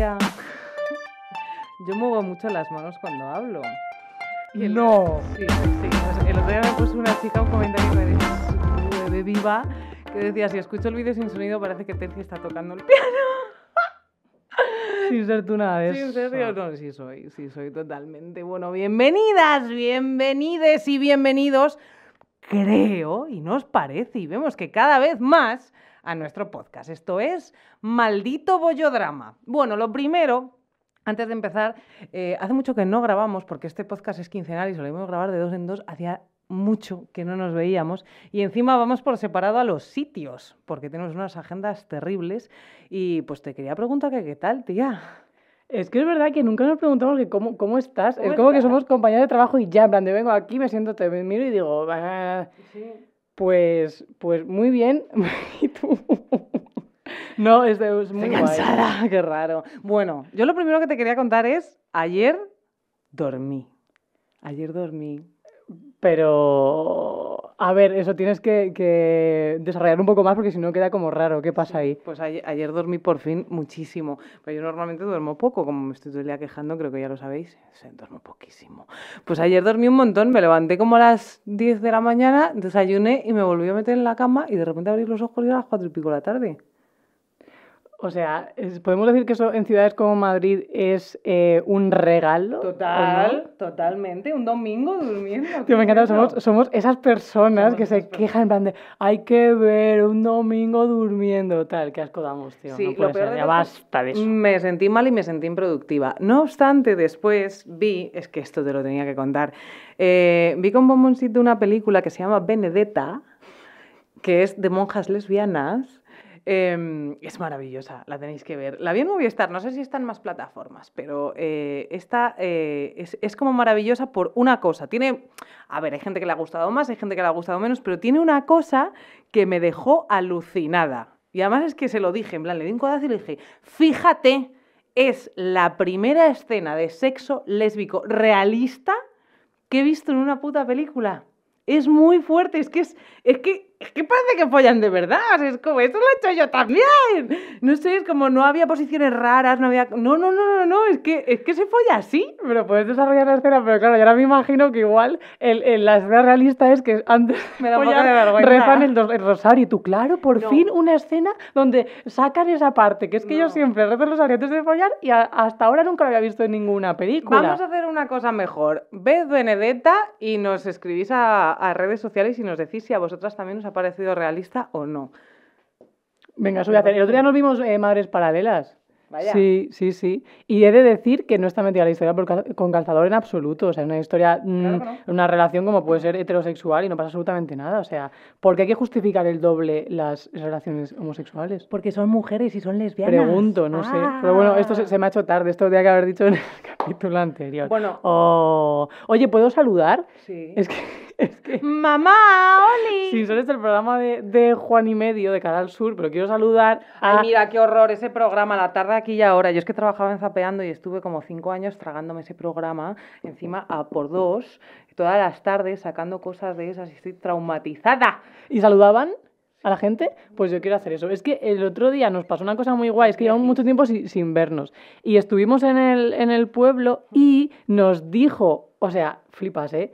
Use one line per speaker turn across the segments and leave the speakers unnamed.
¿Sabes que el otro día yo muevo mucho las manos cuando hablo? Y el-
No.
Sí, sí. El otro día me puso una chica un comentario que me dijo, de viva que decía, si escucho el vídeo sin sonido parece que Terci está tocando el piano.
Sin ser tú nada de
Sí, en
eso.
serio, no, sí soy, sí soy totalmente. Bueno, bienvenidas, bienvenides y bienvenidos, creo, y nos parece, y vemos que cada vez más a nuestro podcast. Esto es Maldito Bollodrama. Bueno, lo primero, antes de empezar, eh, hace mucho que no grabamos, porque este podcast es quincenal y solemos grabar de dos en dos, hacía mucho que no nos veíamos y encima vamos por separado a los sitios porque tenemos unas agendas terribles y pues te quería preguntar que qué tal, tía.
Es que es verdad que nunca nos preguntamos que cómo, cómo estás.
¿Cómo
es como que somos compañeros de trabajo y ya, en plan, de vengo aquí, me siento, te miro y digo, "Ah, pues, pues muy bien. ¿Y tú? no, es, de- es muy
Estoy
guay.
cansada, qué raro. Bueno, yo lo primero que te quería contar es, ayer dormí. Ayer dormí.
Pero, a ver, eso tienes que, que desarrollar un poco más porque si no queda como raro. ¿Qué pasa ahí?
Pues ayer, ayer dormí por fin muchísimo. Pero yo normalmente duermo poco, como me estoy todo el día quejando, creo que ya lo sabéis. sí, duermo poquísimo. Pues ayer dormí un montón, me levanté como a las 10 de la mañana, desayuné y me volví a meter en la cama y de repente abrí los ojos y era las 4 y pico de la tarde.
O sea, podemos decir que eso en ciudades como Madrid es eh, un regalo.
Total, totalmente. Un domingo durmiendo.
Tío, me encanta,
¿qué es
somos, somos esas personas
Somos
que se quejan en plan de hay que ver un domingo durmiendo, tal, qué asco damos, tío.
Sí,
no
lo
puede
peor
ser,
de
ya basta de eso.
Me sentí mal y me sentí improductiva. No obstante, después vi, es que esto te lo tenía que contar, eh, vi con bomboncito una película que se llama Benedetta, que es de monjas lesbianas. Eh, es maravillosa, la tenéis que ver. La vi en Movistar, no sé si está en más plataformas, pero eh, esta eh, es, es como maravillosa por una cosa. Tiene, a ver, hay gente que le ha gustado más, hay gente que le ha gustado menos, pero tiene una cosa que me dejó alucinada. Y además es que se lo dije, en plan, le di un codazo y le dije, fíjate, es la primera escena de sexo lésbico realista que he visto en una puta película. Es muy fuerte, es que es, es que, es que parece que follan de verdad, es como, esto lo he hecho yo también. No sé, es como no había posiciones raras, no había... No, no, no, no, no, es que, es que se folla así.
Pero puedes desarrollar la escena, pero claro, yo ahora me imagino que igual el, el- la escena realista es que antes
Me da un
de
vergüenza.
rezan el, el rosario. Y tú, claro, por
No.
fin una escena donde sacan esa parte, que es que yo
No.
siempre rezo el rosario antes de follar y a- hasta ahora nunca lo había visto en ninguna película.
Vamos a hacer una cosa mejor. Ved Benedetta y nos escribís a, a redes sociales y nos decís si a vosotras también os ha parecido realista o no.
Venga, eso voy a hacer. El otro día nos vimos eh, Madres Paralelas.
Vaya.
Sí, sí, sí. Y he de decir que no está metida la historia por con calzador en absoluto. O sea, es una historia, mm,
Claro que no.
una relación como puede ser heterosexual y no pasa absolutamente nada. O sea, ¿por qué hay que justificar el doble las relaciones homosexuales?
Porque son mujeres y son lesbianas.
Pregunto, no sé. Pero bueno, esto se, se me ha hecho tarde. Esto tenía que haber dicho en el capítulo anterior.
Bueno.
Oh. Oye, ¿puedo saludar?
Sí.
Es que, es que
¡Mamá, Oli!
sin ser este el programa de, de Juan y Medio de Canal Sur, pero quiero saludar a...
Ay, mira, qué horror ese programa, la tarde aquí y ahora. Yo es que trabajaba en Zapeando y estuve como cinco años tragándome ese programa, encima a por dos, todas las tardes sacando cosas de esas y estoy traumatizada.
y saludaban a la gente, pues yo quiero hacer eso. Es que el otro día nos pasó una cosa muy guay, es que llevamos mucho tiempo sin, sin vernos. Y estuvimos en el, en el pueblo y nos dijo, o sea, flipas, ¿eh?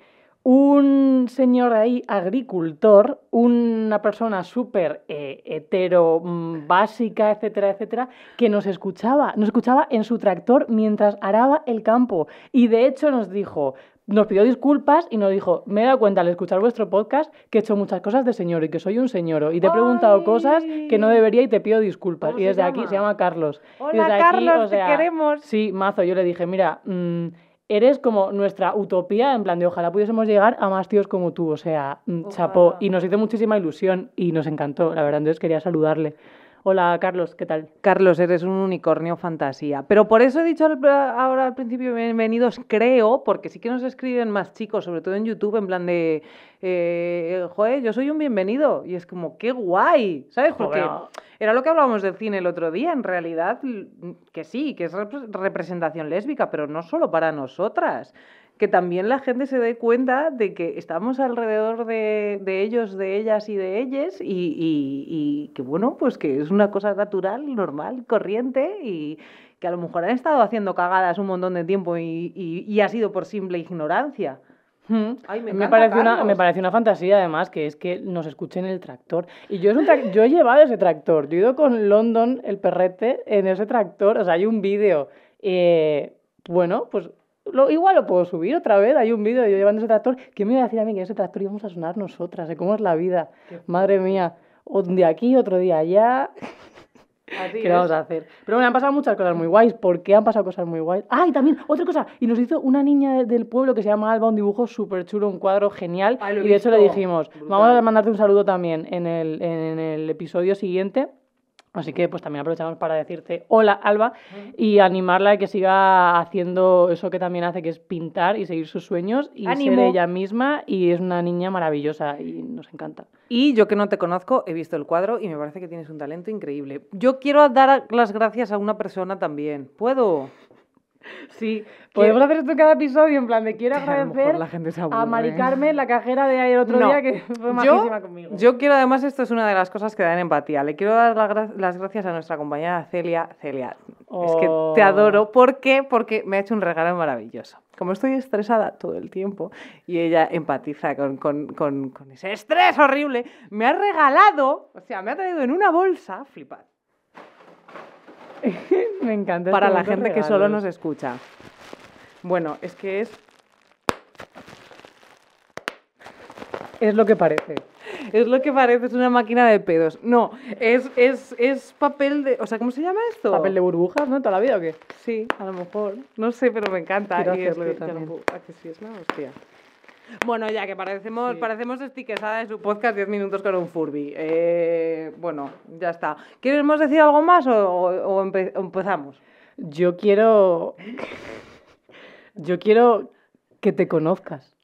Un señor ahí, agricultor, una persona súper eh, hetero, mm, básica, etcétera, etcétera, que nos escuchaba, nos escuchaba en su tractor mientras araba el campo. Y de hecho nos dijo, nos pidió disculpas y nos dijo, me he dado cuenta al escuchar vuestro podcast que he hecho muchas cosas de señor y que soy un señor y te he preguntado
¡Ay!
cosas que no debería y te pido disculpas.
¿Cómo
Y desde aquí se llama Carlos. Y
Hola,
desde aquí,
Carlos,
o
te
sea,
queremos.
Sí, mazo, yo le dije, mira, mm, eres como nuestra utopía, en plan de ojalá pudiésemos llegar a más tíos como tú, o sea, mm, chapó.
Ojalá.
Y nos hizo muchísima ilusión y nos encantó, la verdad, entonces quería saludarle. Hola, Carlos, ¿qué tal?
Carlos, eres un unicornio fantasía. Pero por eso he dicho ahora al principio bienvenidos, creo, porque sí que nos escriben más chicos, sobre todo en YouTube, en plan de, eh, joder, yo soy un bienvenido. Y es como, qué guay, ¿sabes? Porque
Joder.
era lo que hablábamos del cine el otro día, en realidad, que sí, que es repre- representación lésbica, pero no solo para nosotras. Que también la gente se dé cuenta de que estamos alrededor de, de ellos, de ellas y de ellas y, y- y que bueno, pues que es una cosa natural, normal, corriente y que a lo mejor han estado haciendo cagadas un montón de tiempo y, y- y ha sido por simple ignorancia.
Mm.
Ay, me
parece una, me parece una fantasía, además, que es que nos escuchen el tractor. Y yo, es un trac- yo he llevado ese tractor. Yo he ido con London, el perrete, en ese tractor. O sea, hay un vídeo. eh, bueno, pues lo, igual lo puedo subir otra vez. Hay un vídeo de yo llevando ese tractor. ¿Qué me iba a decir a mí que ese tractor íbamos a sonar nosotras? ¿De cómo es la vida? Madre mía. Un día aquí, otro día allá.
Así
¿Qué vamos a hacer? Pero bueno, han pasado muchas cosas muy guays. ¿Por qué han pasado cosas muy guays? ¡Ah, y también otra cosa! Y nos hizo una niña de- del pueblo que se llama Alba un dibujo súper chulo, un cuadro genial.
Ay,
y de hecho le
visto.
dijimos,
Brutal.
vamos a mandarte un saludo también en el, en el episodio siguiente. Así que pues también aprovechamos para decirte hola Alba y animarla a que siga haciendo eso que también hace, que es pintar y seguir sus sueños y
¡Ánimo!
ser ella misma. Y es una niña maravillosa y nos encanta.
Y yo que no te conozco, he visto el cuadro y me parece que tienes un talento increíble. Yo quiero dar las gracias a una persona también. ¿Puedo?
Sí, podemos hacer esto en cada episodio, en plan de quiero
A
agradecer
la gente se
a. Mari Carmen, la cajera de el otro
No.
día, que fue
Yo,
majísima conmigo.
yo quiero, además, esto es una de las cosas que dan empatía. Le quiero dar la las gracias a nuestra compañera Celia. Celia, es que te
Oh.
adoro. ¿Por qué? Porque me ha hecho un regalo maravilloso. Como estoy estresada todo el tiempo y ella empatiza con, con- con- con ese estrés horrible, me ha regalado, o sea, me ha traído en una bolsa, flipad,
Me encanta.
para
este
la gente
de
que solo
regalos.
nos escucha. Bueno, es que es
Es lo que parece.
Es lo que parece, es una máquina de pedos. No, es, es, es papel de. O sea, ¿cómo se llama esto?
¿Papel de burbujas, no? ¿Toda la vida o qué?
Sí, a lo mejor. No sé, pero me encanta. Y es que lo
también.
puedo- ¿a que sí es la hostia? Bueno, ya que parecemos,
Sí.
parecemos estiquesada de su podcast 10 minutos con un Furby. Eh, bueno, ya está. ¿Queremos decir algo más o, o- o empe- o empezamos?
Yo quiero. Yo quiero que te conozcas.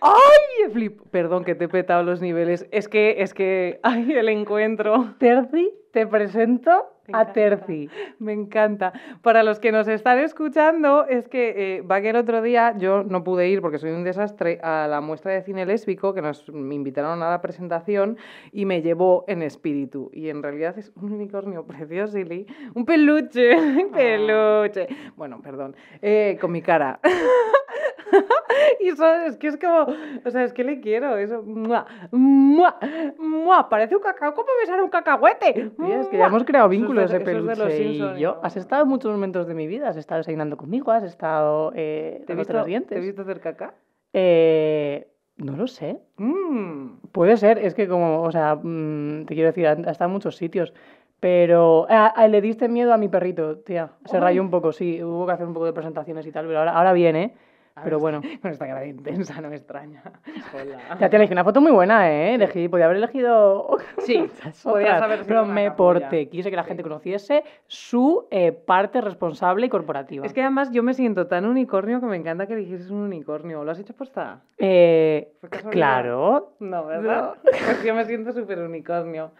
¡Ay! Flip. Perdón que te he petado los niveles. Es que, es que. ¡Ay, el encuentro!
Terci, te presento
Me
a. Terci.
Me encanta. Para los que nos están escuchando, es que eh, va que el otro día yo no pude ir porque soy un desastre a la muestra de cine lésbico que nos me invitaron a la presentación y me llevó en espíritu. Y en realidad es un unicornio precioso, Ili. Un peluche, un peluche. Bueno, perdón. Eh, con mi cara. y eso es que es como, o sea, es que le quiero, eso, ¡mua! ¡mua! ¡mua! parece un cacao, ¿cómo besar un cacahuete?
Tía, es que ya hemos creado
Eso de-
de, peluche y yo.
¿no?
Has estado en muchos momentos de mi vida. Has estado desayunando conmigo, has estado eh,
¿Te he visto,
los
¿Te
dientes.
he visto hacer caca?
Eh, no lo sé.
Mm.
Puede ser, es que como, o sea, mm, te quiero decir, ha estado en muchos sitios. Pero ah, ah, le diste miedo a mi perrito, tía. Se
Ay.
rayó un poco, sí. Hubo que hacer un poco de presentaciones y tal, pero ahora, ahora viene. Pero bueno.
Con esta cara de intensa, no me extraña. Hola.
Ya te elegí una foto muy buena, ¿eh? Elegí, podía haber elegido.
Sí, haber sido
Pero me porté. Quise que la gente conociese su eh, parte responsable y corporativa.
Es que además yo me siento tan unicornio que me encanta que eligieses un unicornio. ¿Lo has hecho posta?
Eh, claro.
No, ¿verdad? Pues yo me siento súper unicornio.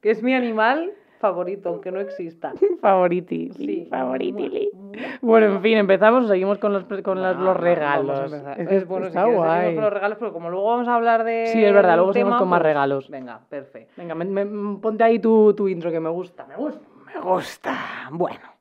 Que es mi animal favorito, aunque no exista.
Favoriti.
Sí.
Favoritili. Bueno, en fin, empezamos o seguimos con los, con las-
Bueno,
los regalos. Es
bueno, si
está
quieres seguimos con los regalos, pero como luego vamos a hablar de.
Sí, es verdad, luego seguimos con más
pues,
regalos.
Venga, perfecto.
Venga, me- me- ponte ahí tu, tu intro que me gusta, me gusta.
Me gusta. Bueno.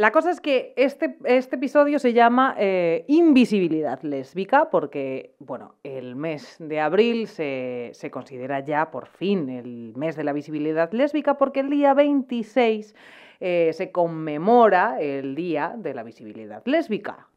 La cosa es que este, este episodio se llama eh, Invisibilidad lésbica porque, bueno, el mes de abril se, se considera ya por fin el mes de la visibilidad lésbica porque el día 26 eh, se conmemora el Día de la Visibilidad Lésbica.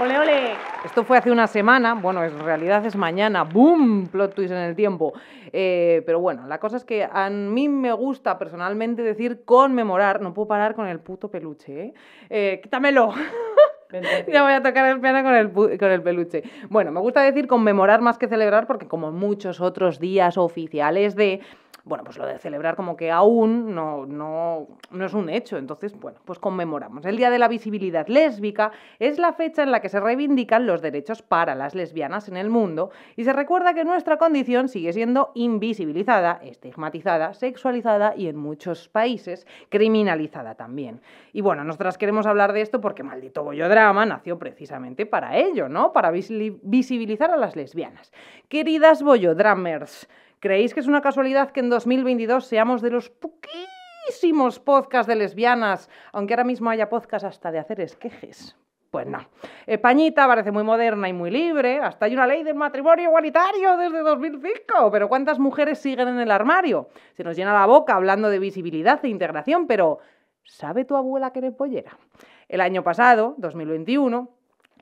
¡Ole, ole!
Esto fue hace una semana, bueno, en realidad es mañana, ¡boom! Plot twist en el tiempo. Eh, pero bueno, la cosa es que a mí me gusta personalmente decir conmemorar, no puedo parar con el puto peluche, ¿eh? Eh, quítamelo. ya voy a tocar el piano con el, con el peluche. Bueno, me gusta decir conmemorar más que celebrar porque como muchos otros días oficiales de bueno, pues lo de celebrar como que aún no, no, no es un hecho. Entonces, bueno, pues conmemoramos. El Día de la Visibilidad Lésbica es la fecha en la que se reivindican los derechos para las lesbianas en el mundo y se recuerda que nuestra condición sigue siendo invisibilizada, estigmatizada, sexualizada y en muchos países criminalizada también. Y bueno, nosotras queremos hablar de esto porque Maldito Bollodrama nació precisamente para ello, ¿no? Para visibilizar a las lesbianas. Queridas Bollodramers, ¿creéis que es una casualidad que en 2022 seamos de los poquísimos podcasts de lesbianas, aunque ahora mismo haya podcasts hasta de hacer esquejes? Pues no. Españita parece muy moderna y muy libre, hasta hay una ley del matrimonio igualitario desde 2005, pero ¿cuántas mujeres siguen en el armario? Se nos llena la boca hablando de visibilidad e integración, pero ¿sabe tu abuela que eres pollera? El año pasado, 2021,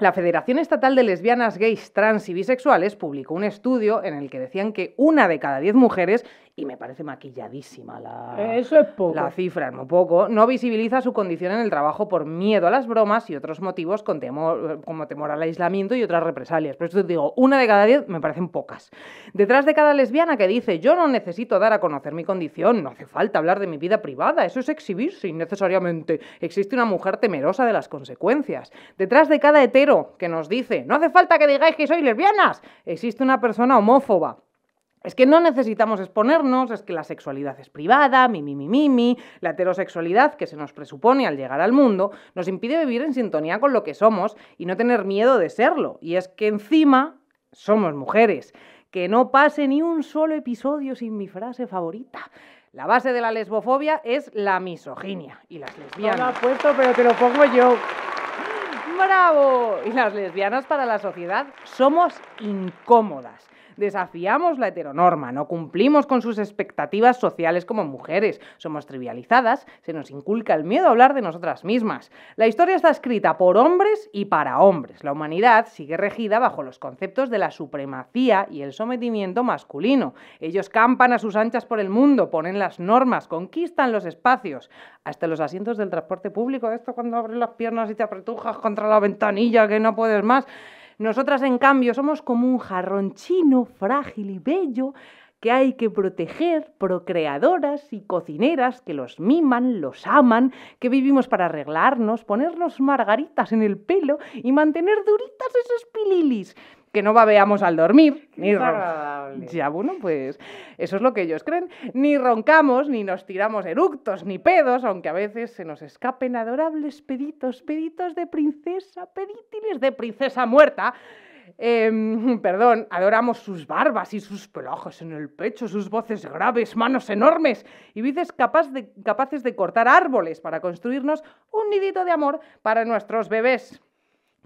la Federación Estatal de Lesbianas, Gays, Trans y Bisexuales publicó un estudio en el que decían que una de cada diez mujeres y me parece maquilladísima la,
Eso es poco.
la cifra, muy poco, no visibiliza su condición en el trabajo por miedo a las bromas y otros motivos con temor, como temor al aislamiento y otras represalias. Por eso te digo, una de cada diez me parecen pocas. Detrás de cada lesbiana que dice yo no necesito dar a conocer mi condición, no hace falta hablar de mi vida privada, eso es exhibirse innecesariamente. Existe una mujer temerosa de las consecuencias. Detrás de cada hetero que nos dice no hace falta que digáis que sois lesbianas, existe una persona homófoba es que no necesitamos exponernos, es que la sexualidad es privada, mi, mi, mi, mi, mi, la heterosexualidad que se nos presupone al llegar al mundo nos impide vivir en sintonía con lo que somos y no tener miedo de serlo. Y es que encima somos mujeres. Que no pase ni un solo episodio sin mi frase favorita. La base de la lesbofobia es la misoginia y las
No lo
lesbianas.
ha puesto, pero te lo pongo yo.
¡Bravo! Y las lesbianas para la sociedad somos incómodas. Desafiamos la heteronorma, no cumplimos con sus expectativas sociales como mujeres, somos trivializadas, se nos inculca el miedo a hablar de nosotras mismas. La historia está escrita por hombres y para hombres. La humanidad sigue regida bajo los conceptos de la supremacía y el sometimiento masculino. Ellos campan a sus anchas por el mundo, ponen las normas, conquistan los espacios, hasta los asientos del transporte público. Esto cuando abres las piernas y te apretujas contra la ventanilla que no puedes más. Nosotras, en cambio, somos como un jarrón chino, frágil y bello, que hay que proteger, procreadoras y cocineras que los miman, los aman, que vivimos para arreglarnos, ponernos margaritas en el pelo y mantener duritas esos pililis, que no babeamos al dormir, ni ro-
Desagradable.
ya, bueno, pues eso es lo que ellos creen. Ni roncamos, ni nos tiramos eructos, ni pedos, aunque a veces se nos escapen adorables peditos, peditos de princesa, pedítiles de princesa muerta. Em, perdón, adoramos sus barbas y sus pelajes en el pecho, sus voces graves, manos enormes y vices capaz de- capaces de cortar árboles para construirnos un nidito de amor para nuestros bebés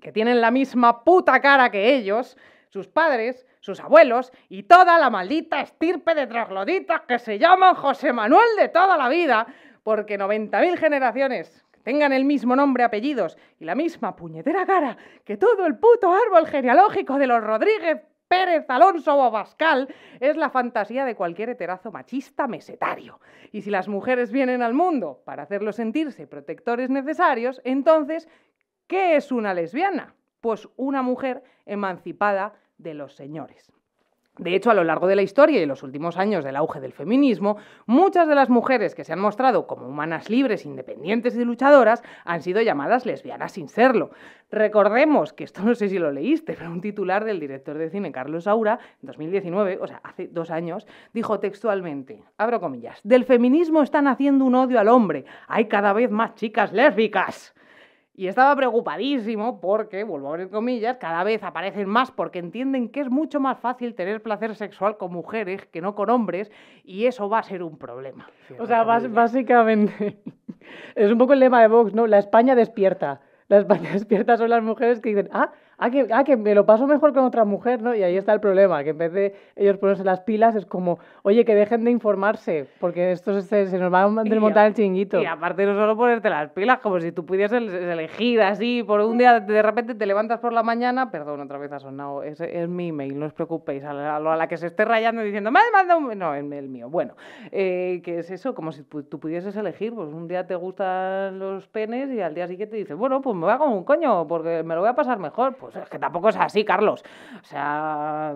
que tienen la misma puta cara que ellos, sus padres, sus abuelos y toda la maldita estirpe de trogloditas que se llaman José Manuel de toda la vida, porque 90.000 generaciones tengan el mismo nombre, apellidos y la misma puñetera cara que todo el puto árbol genealógico de los Rodríguez, Pérez, Alonso o Bascal es la fantasía de cualquier heterazo machista mesetario. Y si las mujeres vienen al mundo para hacerlos sentirse protectores necesarios, entonces ¿Qué es una lesbiana? Pues una mujer emancipada de los señores. De hecho, a lo largo de la historia y en los últimos años del auge del feminismo, muchas de las mujeres que se han mostrado como humanas libres, independientes y luchadoras han sido llamadas lesbianas sin serlo. Recordemos que esto no sé si lo leíste, pero un titular del director de cine Carlos Saura, en 2019, o sea, hace dos años, dijo textualmente, abro comillas, del feminismo están haciendo un odio al hombre, hay cada vez más chicas lésbicas. Y estaba preocupadísimo porque, vuelvo a abrir comillas, cada vez aparecen más porque entienden que es mucho más fácil tener placer sexual con mujeres que no con hombres y eso va a ser un problema.
O sea, básicamente es un poco el lema de Vox, ¿no? La España despierta. La España despierta son las mujeres que dicen, ah, ah, que, ah, que me lo paso mejor con otra mujer, ¿no? Y ahí está el problema, que en vez de ellos ponerse las pilas es como, oye, que dejen de informarse, porque esto se, se nos va a desmontar el chinguito.
Y aparte no solo ponerte las pilas, como si tú pudieses elegir así, por un día de repente te levantas por la mañana, perdón, otra vez ha sonado, es, es mi email, no os preocupéis, a la, a la que se esté rayando y diciendo, me ha mandado un... No, el, el mío, bueno, eh, que es eso, como si tú pudieses elegir, pues un día te gustan los penes y al día siguiente dices, bueno, pues me voy a comer un coño, porque me lo voy a pasar mejor, pues es que tampoco es así, Carlos, o sea...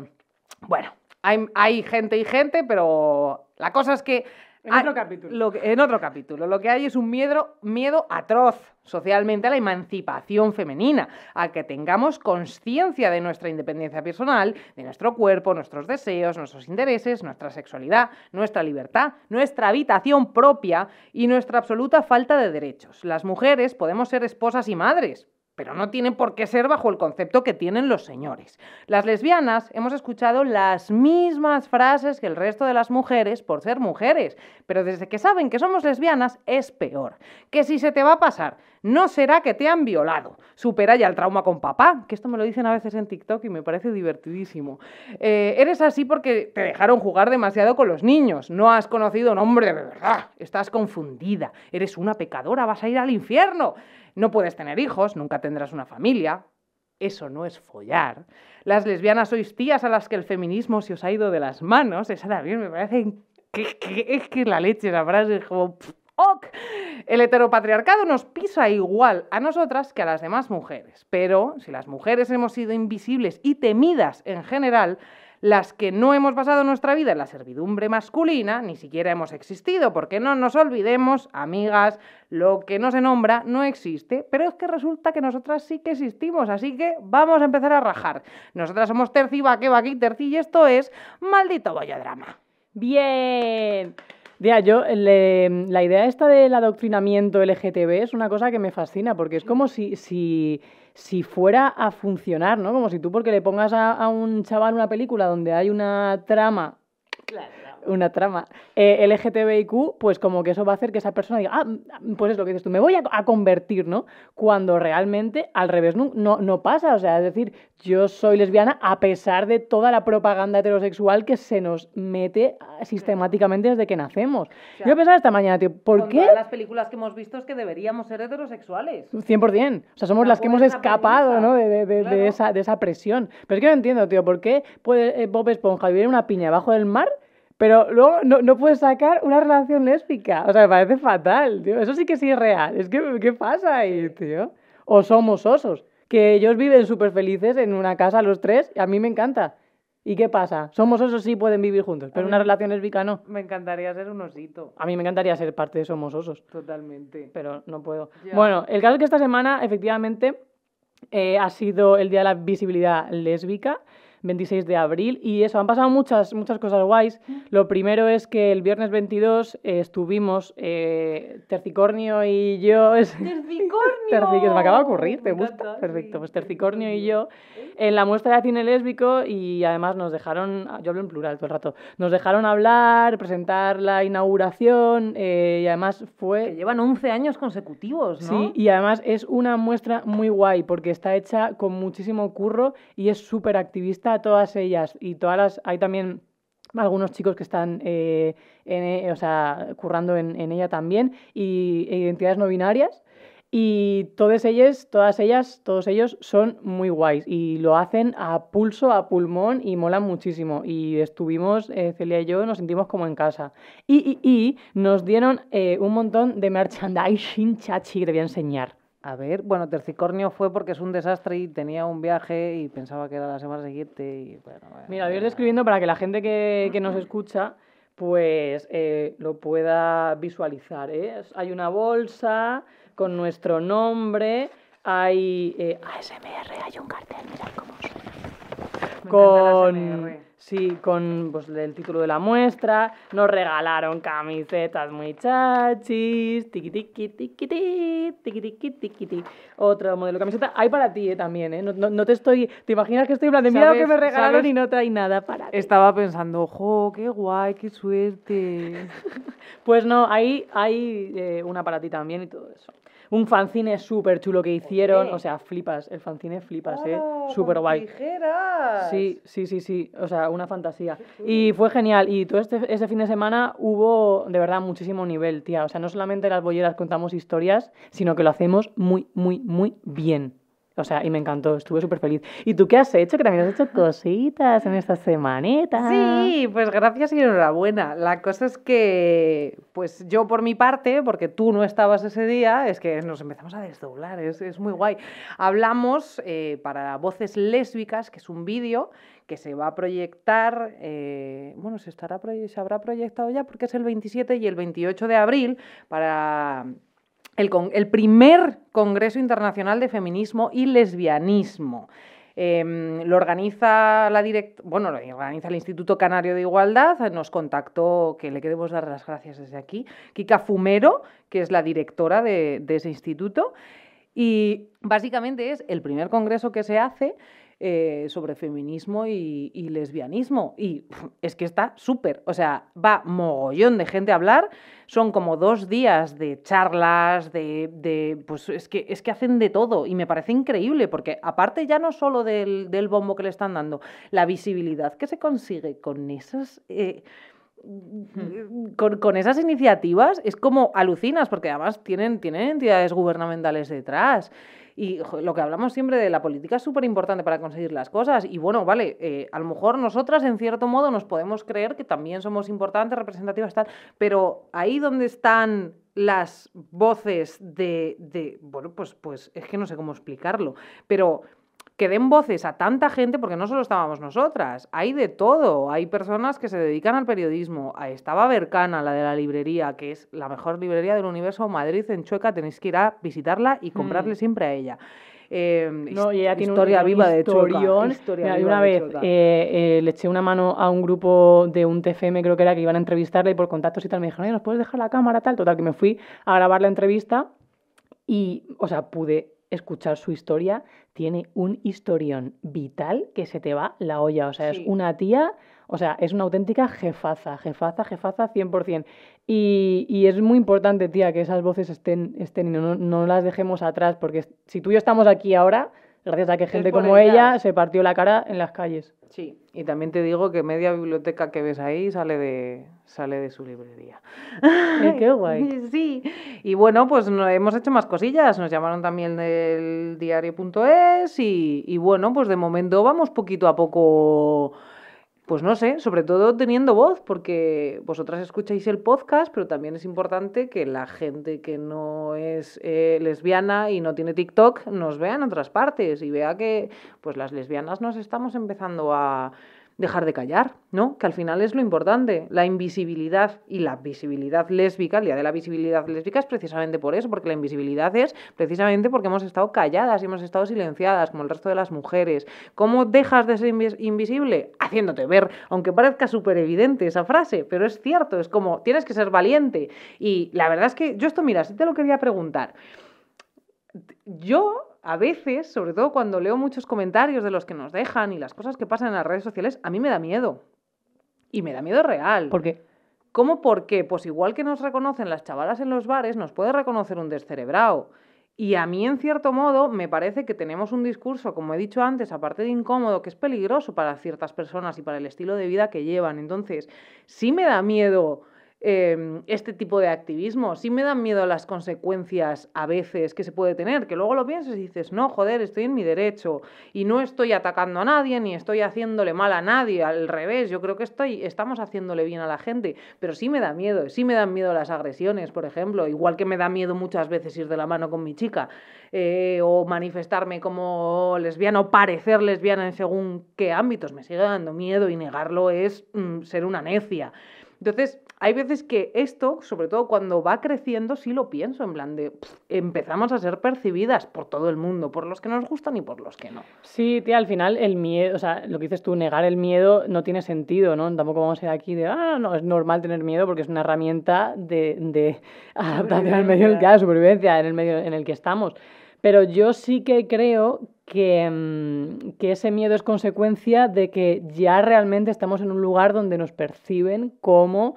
Bueno, hay, hay gente y gente, pero la cosa es que
En
hay-
otro capítulo.
lo que- en otro capítulo. Lo que hay es un miedo, miedo atroz socialmente a la emancipación femenina, a que tengamos conciencia de nuestra independencia personal, de nuestro cuerpo, nuestros deseos, nuestros intereses, nuestra sexualidad, nuestra libertad, nuestra habitación propia y nuestra absoluta falta de derechos. Las mujeres podemos ser esposas y madres, pero no tienen por qué ser bajo el concepto que tienen los señores. Las lesbianas hemos escuchado las mismas frases que el resto de las mujeres por ser mujeres, pero desde que saben que somos lesbianas es peor. Que si se te va a pasar, no será que te han violado. Supera ya el trauma con papá, que esto me lo dicen a veces en TikTok y me parece divertidísimo. Eh, eres así porque te dejaron jugar demasiado con los niños, no has conocido a un hombre de verdad, estás confundida, eres una pecadora, vas a ir al infierno. No puedes tener hijos, nunca tendrás una familia. Eso no es follar. Las lesbianas sois tías a las que el feminismo se os ha ido de las manos. Esa también me parece que, que- es que la leche, la frase es como... ¡ok! El heteropatriarcado nos pisa igual a nosotras que a las demás mujeres. Pero si las mujeres hemos sido invisibles y temidas en general, las que no hemos basado nuestra vida en la servidumbre masculina, ni siquiera hemos existido, porque no nos olvidemos, amigas, lo que no se nombra no existe, pero es que resulta que nosotras sí que existimos, así que vamos a empezar a rajar. Nosotras somos Terci, Vaque, Vaque y Terci, y esto es Maldito Bollodrama.
Bien. Ya, yo, le- la idea esta del adoctrinamiento LGTB es una cosa que me fascina, porque es como si, si, si fuera a funcionar, ¿no? Como si tú, porque le pongas a, a un chaval una película donde hay una trama una trama eh, LGTBIQ, pues como que eso va a hacer que esa persona diga, ah, pues es lo que dices tú, me voy a, a convertir, ¿no? Cuando realmente al revés no, no, no pasa, o sea, es decir, yo soy lesbiana a pesar de toda la propaganda heterosexual que se nos mete sistemáticamente desde que nacemos.
sea,
yo pensaba esta mañana, tío, ¿por
Con
qué?
todas las películas que hemos visto es que deberíamos ser heterosexuales.
100%. O sea, somos las que hemos escapado,
premisa.
¿no? De, de- de- de
Claro.
esa, de esa presión. Pero es que no entiendo, tío, ¿por qué puede eh, Bob Esponja vivir en una piña bajo del mar, pero luego no, no puede sacar una relación lésbica? O sea, me parece fatal, tío. Eso sí que sí es real. Es que, ¿qué pasa ahí, tío? O somos osos, que ellos viven súper felices en una casa los tres, y a mí me encanta. ¿Y qué pasa? Somos osos sí pueden vivir juntos, pero una relación lésbica no.
Me encantaría ser un osito,
A mí me encantaría ser parte de Somos Osos
totalmente.
pero no puedo.
Ya.
Bueno, el caso es que esta semana, efectivamente, eh, ha sido el Día de la Visibilidad Lésbica, 26 de abril, y eso, han pasado muchas, muchas cosas guays. Lo primero es que el viernes 22 eh, estuvimos, eh, Tercicornio y yo... es-
¡Tercicornio!
Terci- que se me acaba de ocurrir, ¿te gusta?
encanta,
Perfecto,
sí,
pues Tercicornio y yo en la muestra de cine lésbico y además nos dejaron, yo hablo en plural todo el rato, nos dejaron hablar, presentar la inauguración eh, y además fue...
Que llevan 11 años consecutivos, ¿no?
Sí, y además es una muestra muy guay porque está hecha con muchísimo curro y es súper activista todas ellas. Y todas las. Hay también algunos chicos que están eh, en, e- o sea, currando en, ella también y e identidades no binarias. Y todas ellas, todas ellas, todos ellos son muy guays y lo hacen a pulso, a pulmón y molan muchísimo. Y estuvimos, eh, Celia y yo, nos sentimos como en casa. Y, y, y nos dieron eh, un montón de merchandising chachi que te voy a enseñar.
A ver, bueno, Tercicornio fue porque es un desastre y tenía un viaje y pensaba que era la semana siguiente y bueno... bueno,
Mira, voy a ir describiendo para que la gente que, que nos escucha pues eh, lo pueda visualizar. ¿eh? Hay una bolsa con nuestro nombre, hay eh, ASMR, hay un cartel, mirad cómo suena.
Me
Con. Sí, con pues, el título de la muestra, nos regalaron camisetas muy chachis, tiqui tiqui tiqui ti, tiqui tiqui tiqui ti. Otro modelo de camiseta, hay para ti eh, también, ¿eh? No, no- no te estoy, te imaginas que estoy de mira lo que me
¿Sabes-
regalaron
sabes?
y no trae nada para ti.
Estaba pensando, jo, qué guay, qué suerte.
Pues no, hay, hay eh, una para ti también y todo eso. Un fanzine súper chulo que hicieron, o sea, flipas, el fanzine flipas, ¿eh?
¡Hala,
Súper guay.
tijeras!
Sí, sí, sí, sí, o sea, una fantasía. Y fue genial, y todo este, ese fin de semana hubo, de verdad, muchísimo nivel, tía. O sea, no solamente las bolleras contamos historias, sino que lo hacemos muy, muy, muy bien. O sea, y me encantó, estuve súper feliz. ¿Y tú qué has hecho? Que también has hecho cositas en esta semanita.
Sí, pues gracias y enhorabuena. La cosa es que, pues yo por mi parte, porque tú no estabas ese día, es que nos empezamos a desdoblar, es, es muy guay. Hablamos eh, para Voces Lésbicas, que es un vídeo que se va a proyectar, eh, bueno, se, estará, se habrá proyectado ya porque es el 27 y el 28 de abril para el, primer Congreso Internacional de Feminismo y Lesbianismo. Em, lo organiza la direct bueno, lo organiza el Instituto Canario de Igualdad. Nos contactó, que le queremos dar las gracias desde aquí, Kika Fumero, que es la directora de ese instituto. Y básicamente es el primer congreso que se hace eh, sobre feminismo y, y lesbianismo. Y es que está súper. O sea, va mogollón de gente a hablar. Son como dos días de charlas, de. de, pues es que, es que hacen de todo. Y me parece increíble, porque aparte ya no solo del, del bombo que le están dando, la visibilidad que se consigue con esas. eh, con, con esas iniciativas es como alucinas, porque además tienen, tienen entidades gubernamentales detrás. Y lo que hablamos siempre de la política es súper importante para conseguir las cosas. Y bueno, vale, eh, a lo mejor nosotras en cierto modo nos podemos creer que también somos importantes, representativas, tal, pero ahí donde están las voces de, de bueno, pues, pues es que no sé cómo explicarlo, pero que den voces a tanta gente, porque no solo estábamos nosotras, hay de todo, hay personas que se dedican al periodismo, estaba Bercana, la de la librería, que es la mejor librería del universo, Madrid, en Chueca, tenéis que ir a visitarla y comprarle
Mm.
siempre a ella. Eh,
No, y ella tiene
historia
un
viva de
historión.
Historia
Mira,
viva
una
de
vez eh, eh, le eché una mano a un grupo de un TFM, creo que era, que iban a entrevistarla y por contactos y tal me dijeron, ¿nos puedes dejar la cámara? Tal, total, que me fui a grabar la entrevista y, o sea, pude escuchar su historia. Tiene un historión vital que se te va la olla. O sea,
Sí.
es una tía, o sea, es una auténtica jefaza, jefaza, jefaza 100%. Y, y es muy importante, tía, que esas voces estén, estén y no, no las dejemos atrás, porque si tú y yo estamos aquí ahora, gracias a que gente como ella se partió la cara en las calles.
Sí, y también te digo que media biblioteca que ves ahí sale de, sale de su librería.
Eh, qué guay.
Sí, y bueno, pues no- hemos hecho más cosillas. Nos llamaron también del diario.es y, y bueno, pues de momento vamos poquito a poco, pues no sé, sobre todo teniendo voz, porque vosotras escucháis el podcast, pero también es importante que la gente que no es eh, lesbiana y no tiene TikTok nos vea en otras partes y vea que pues las lesbianas nos estamos empezando a dejar de callar, ¿no? Que al final es lo importante. La invisibilidad y la visibilidad lésbica, el día de la visibilidad lésbica es precisamente por eso, porque la invisibilidad es precisamente porque hemos estado calladas y hemos estado silenciadas, como el resto de las mujeres. ¿Cómo dejas de ser invis- invisible? Haciéndote ver, aunque parezca súper evidente esa frase, pero es cierto, es como tienes que ser valiente. Y la verdad es que yo esto, mira, sí te lo quería preguntar. Yo, a veces, sobre todo cuando leo muchos comentarios de los que nos dejan y las cosas que pasan en las redes sociales, a mí me da miedo. Y me da miedo real.
Porque
¿Cómo por qué? Pues igual que nos reconocen las chavalas en los bares, nos puede reconocer un descerebrado. Y a mí, en cierto modo, me parece que tenemos un discurso, como he dicho antes, aparte de incómodo, que es peligroso para ciertas personas y para el estilo de vida que llevan. Entonces, sí me da miedo eh, este tipo de activismo, sí me dan miedo las consecuencias a veces que se puede tener, que luego lo piensas y dices, no, joder, estoy en mi derecho y no estoy atacando a nadie ni estoy haciéndole mal a nadie, al revés, yo creo que estoy, estamos haciéndole bien a la gente, pero sí me da miedo, sí me dan miedo las agresiones, por ejemplo, igual que me da miedo muchas veces ir de la mano con mi chica eh, o manifestarme como lesbiana o parecer lesbiana en según qué ámbitos, me sigue dando miedo y negarlo es mm, ser una necia. Entonces, hay veces que esto, sobre todo cuando va creciendo, sí lo pienso, en plan de pff, empezamos a ser percibidas por todo el mundo, por los que nos gustan y por los que no.
Sí, tía, al final el miedo, o sea, lo que dices tú, negar el miedo no tiene sentido, ¿no? Tampoco vamos a ir aquí de, ah, no, es normal tener miedo porque es una herramienta de, de adaptación al medio en el que, supervivencia en el medio en el que estamos. Pero yo sí que creo que, mm, que ese miedo es consecuencia de que ya realmente estamos en un lugar donde nos perciben como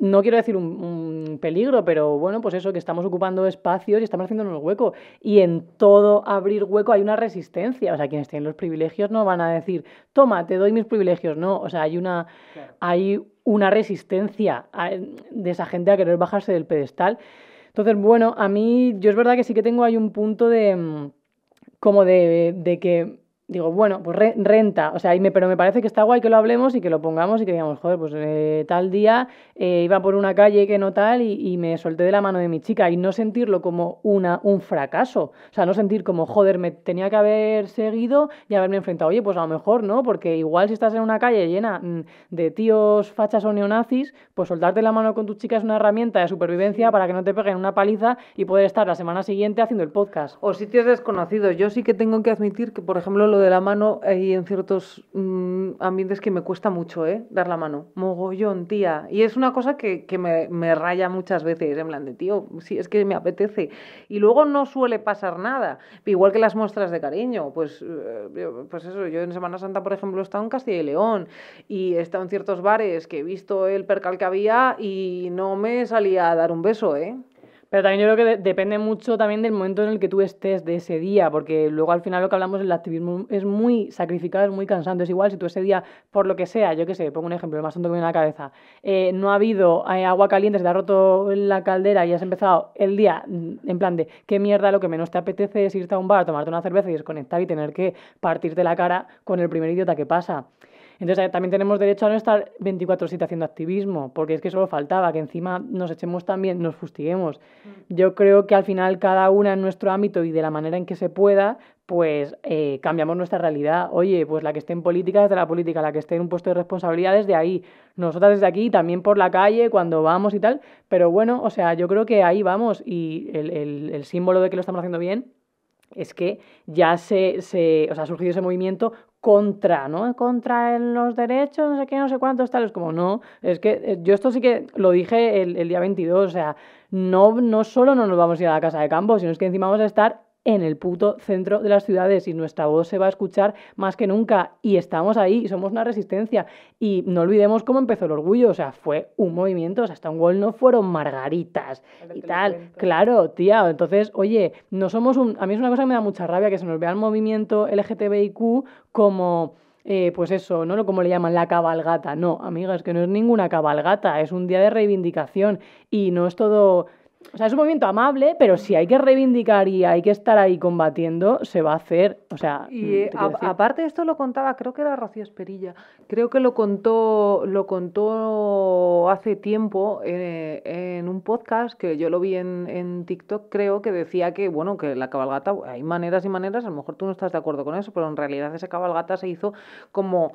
no quiero decir un, un, peligro, pero bueno, pues eso, que estamos ocupando espacios y estamos haciéndonos hueco. Y en todo abrir hueco hay una resistencia. O sea, quienes tienen los privilegios no van a decir, toma, te doy mis privilegios. No, o sea, hay una, claro. hay una resistencia de esa gente a querer bajarse del pedestal. Entonces, bueno, a mí, yo es verdad que sí que tengo ahí un punto de como de, de que digo, bueno, pues re- renta, o sea, y me, pero me parece que está guay que lo hablemos y que lo pongamos y que digamos, joder, pues eh, tal día eh, iba por una calle que no tal y, y me solté de la mano de mi chica y no sentirlo como una, un fracaso, o sea, no sentir como, joder, me tenía que haber seguido y haberme enfrentado, oye, pues a lo mejor no, porque igual si estás en una calle llena mm, de tíos fachas o neonazis, pues soltarte la mano con tu chica es una herramienta de supervivencia para que no te peguen una paliza y poder estar la semana siguiente haciendo el podcast.
O sitios desconocidos. Yo sí que tengo que admitir que, por ejemplo, lo de la mano, hay en ciertos mm, ambientes que me cuesta mucho, ¿eh? Dar la mano. Mogollón, tía. Y es una cosa que, que me, me raya muchas veces, en plan de, tío, sí, es que me apetece. Y luego no suele pasar nada. Igual que las muestras de cariño. Pues, eh, pues eso, yo en Semana Santa, por ejemplo, he estado en Castilla y León y he estado en ciertos bares que he visto el percal que había y no me salía a dar un beso, ¿eh?
Pero también yo creo que de- depende mucho también del momento en el que tú estés de ese día, porque luego al final lo que hablamos el activismo es muy sacrificado, es muy cansante. Es igual si tú ese día, por lo que sea, yo qué sé, pongo un ejemplo, el más tonto que me viene a la cabeza, eh, no ha habido eh, agua caliente, se te ha roto la caldera y has empezado el día mm, en plan de qué mierda, lo que menos te apetece es irte a un bar, tomarte una cerveza y desconectar y tener que partirte la cara con el primer idiota que pasa. Entonces eh, también tenemos derecho a no estar 24/7 haciendo activismo, porque es que solo faltaba que encima nos echemos también, nos fustiguemos. Yo creo que al final cada una en nuestro ámbito y de la manera en que se pueda, pues eh, cambiamos nuestra realidad. Oye, pues la que esté en política desde la política, la que esté en un puesto de responsabilidad desde ahí, nosotras desde aquí, también por la calle, cuando vamos y tal. Pero bueno, o sea, yo creo que ahí vamos y el, el- el símbolo de que lo estamos haciendo bien es que ya se, se o sea, ha surgido ese movimiento contra, ¿no? Contra los derechos, no sé qué, no sé cuántos, tal. Es como, no, es que eh, yo esto sí que lo dije el, el día 22, o sea, no, no solo no nos vamos a ir a la casa de campo, sino es que encima vamos a estar en el puto centro de las ciudades y nuestra voz se va a escuchar más que nunca. Y estamos ahí y somos una resistencia. Y no olvidemos cómo empezó el orgullo, o sea, fue un movimiento, o sea, Stonewall no fueron margaritas y tal, claro, tía, entonces, oye, no somos un, a mí es una cosa que me da mucha rabia que se nos vea el movimiento LGTBIQ como eh, pues eso, ¿no? Como le llaman, la cabalgata. No, amigas, que no es ninguna cabalgata, es un día de reivindicación. Y no es todo... O sea, es un movimiento amable, pero si hay que reivindicar y hay que estar ahí combatiendo, se va a hacer. O sea,
Y a- aparte esto lo contaba, creo que era Rocío Esperilla, creo que lo contó, lo contó hace tiempo eh, en un podcast que yo lo vi en, en TikTok, creo que decía que, bueno, que la cabalgata, hay maneras y maneras, a lo mejor tú no estás de acuerdo con eso, pero en realidad esa cabalgata se hizo como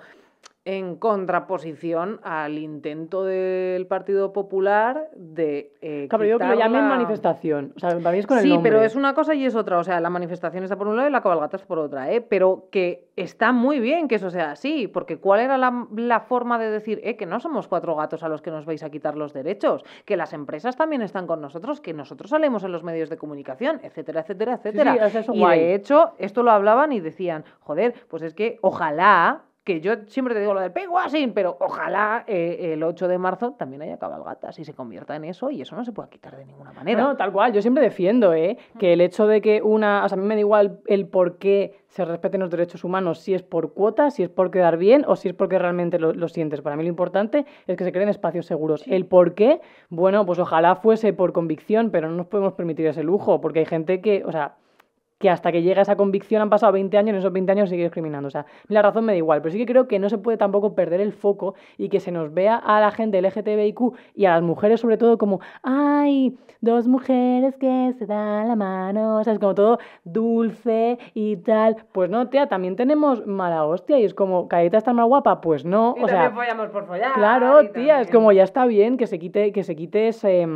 en contraposición al intento del Partido Popular de eh,
Claro, pero yo que lo llamen
la-
manifestación. O sea, para mí es con el
Sí,
nombre.
pero es una cosa y es otra. O sea, la manifestación está por un lado y la cabalgata es por otra, ¿eh? Pero que está muy bien que eso sea así, porque ¿cuál era la, la forma de decir, eh, que no somos cuatro gatos a los que nos vais a quitar los derechos? Que las empresas también están con nosotros, que nosotros salimos en los medios de comunicación, etcétera, etcétera,
sí,
etcétera.
o sea, eso
y
guay.
de hecho, esto lo hablaban y decían, joder, pues es que ojalá que yo siempre te digo lo del piguasín, pero ojalá eh, el 8 de marzo también haya cabalgatas y se convierta en eso y eso no se puede quitar de ninguna manera.
No, tal cual. Yo siempre defiendo, ¿eh? Que el hecho de que una. O sea, a mí me da igual el por qué se respeten los derechos humanos, si es por cuotas, si es por quedar bien o si es porque realmente lo, lo sientes. Para mí lo importante es que se creen espacios seguros. El por qué, bueno, pues ojalá fuese por convicción, pero no nos podemos permitir ese lujo, porque hay gente que, o sea, que hasta que llega esa convicción han pasado 20 años y en esos 20 años sigue discriminando. O sea, la razón me da igual, pero sí que creo que no se puede tampoco perder el foco y que se nos vea a la gente LGTBIQ y a las mujeres sobre todo como, ay, dos mujeres que se dan la mano, o sea, es como todo dulce y tal. Pues no, tía, también tenemos mala hostia y es como, ¿Caeta está más guapa? Pues no,
Y
o sea...
follamos por follar.
Claro, tía, es como ya está bien que se quite, que se quite ese,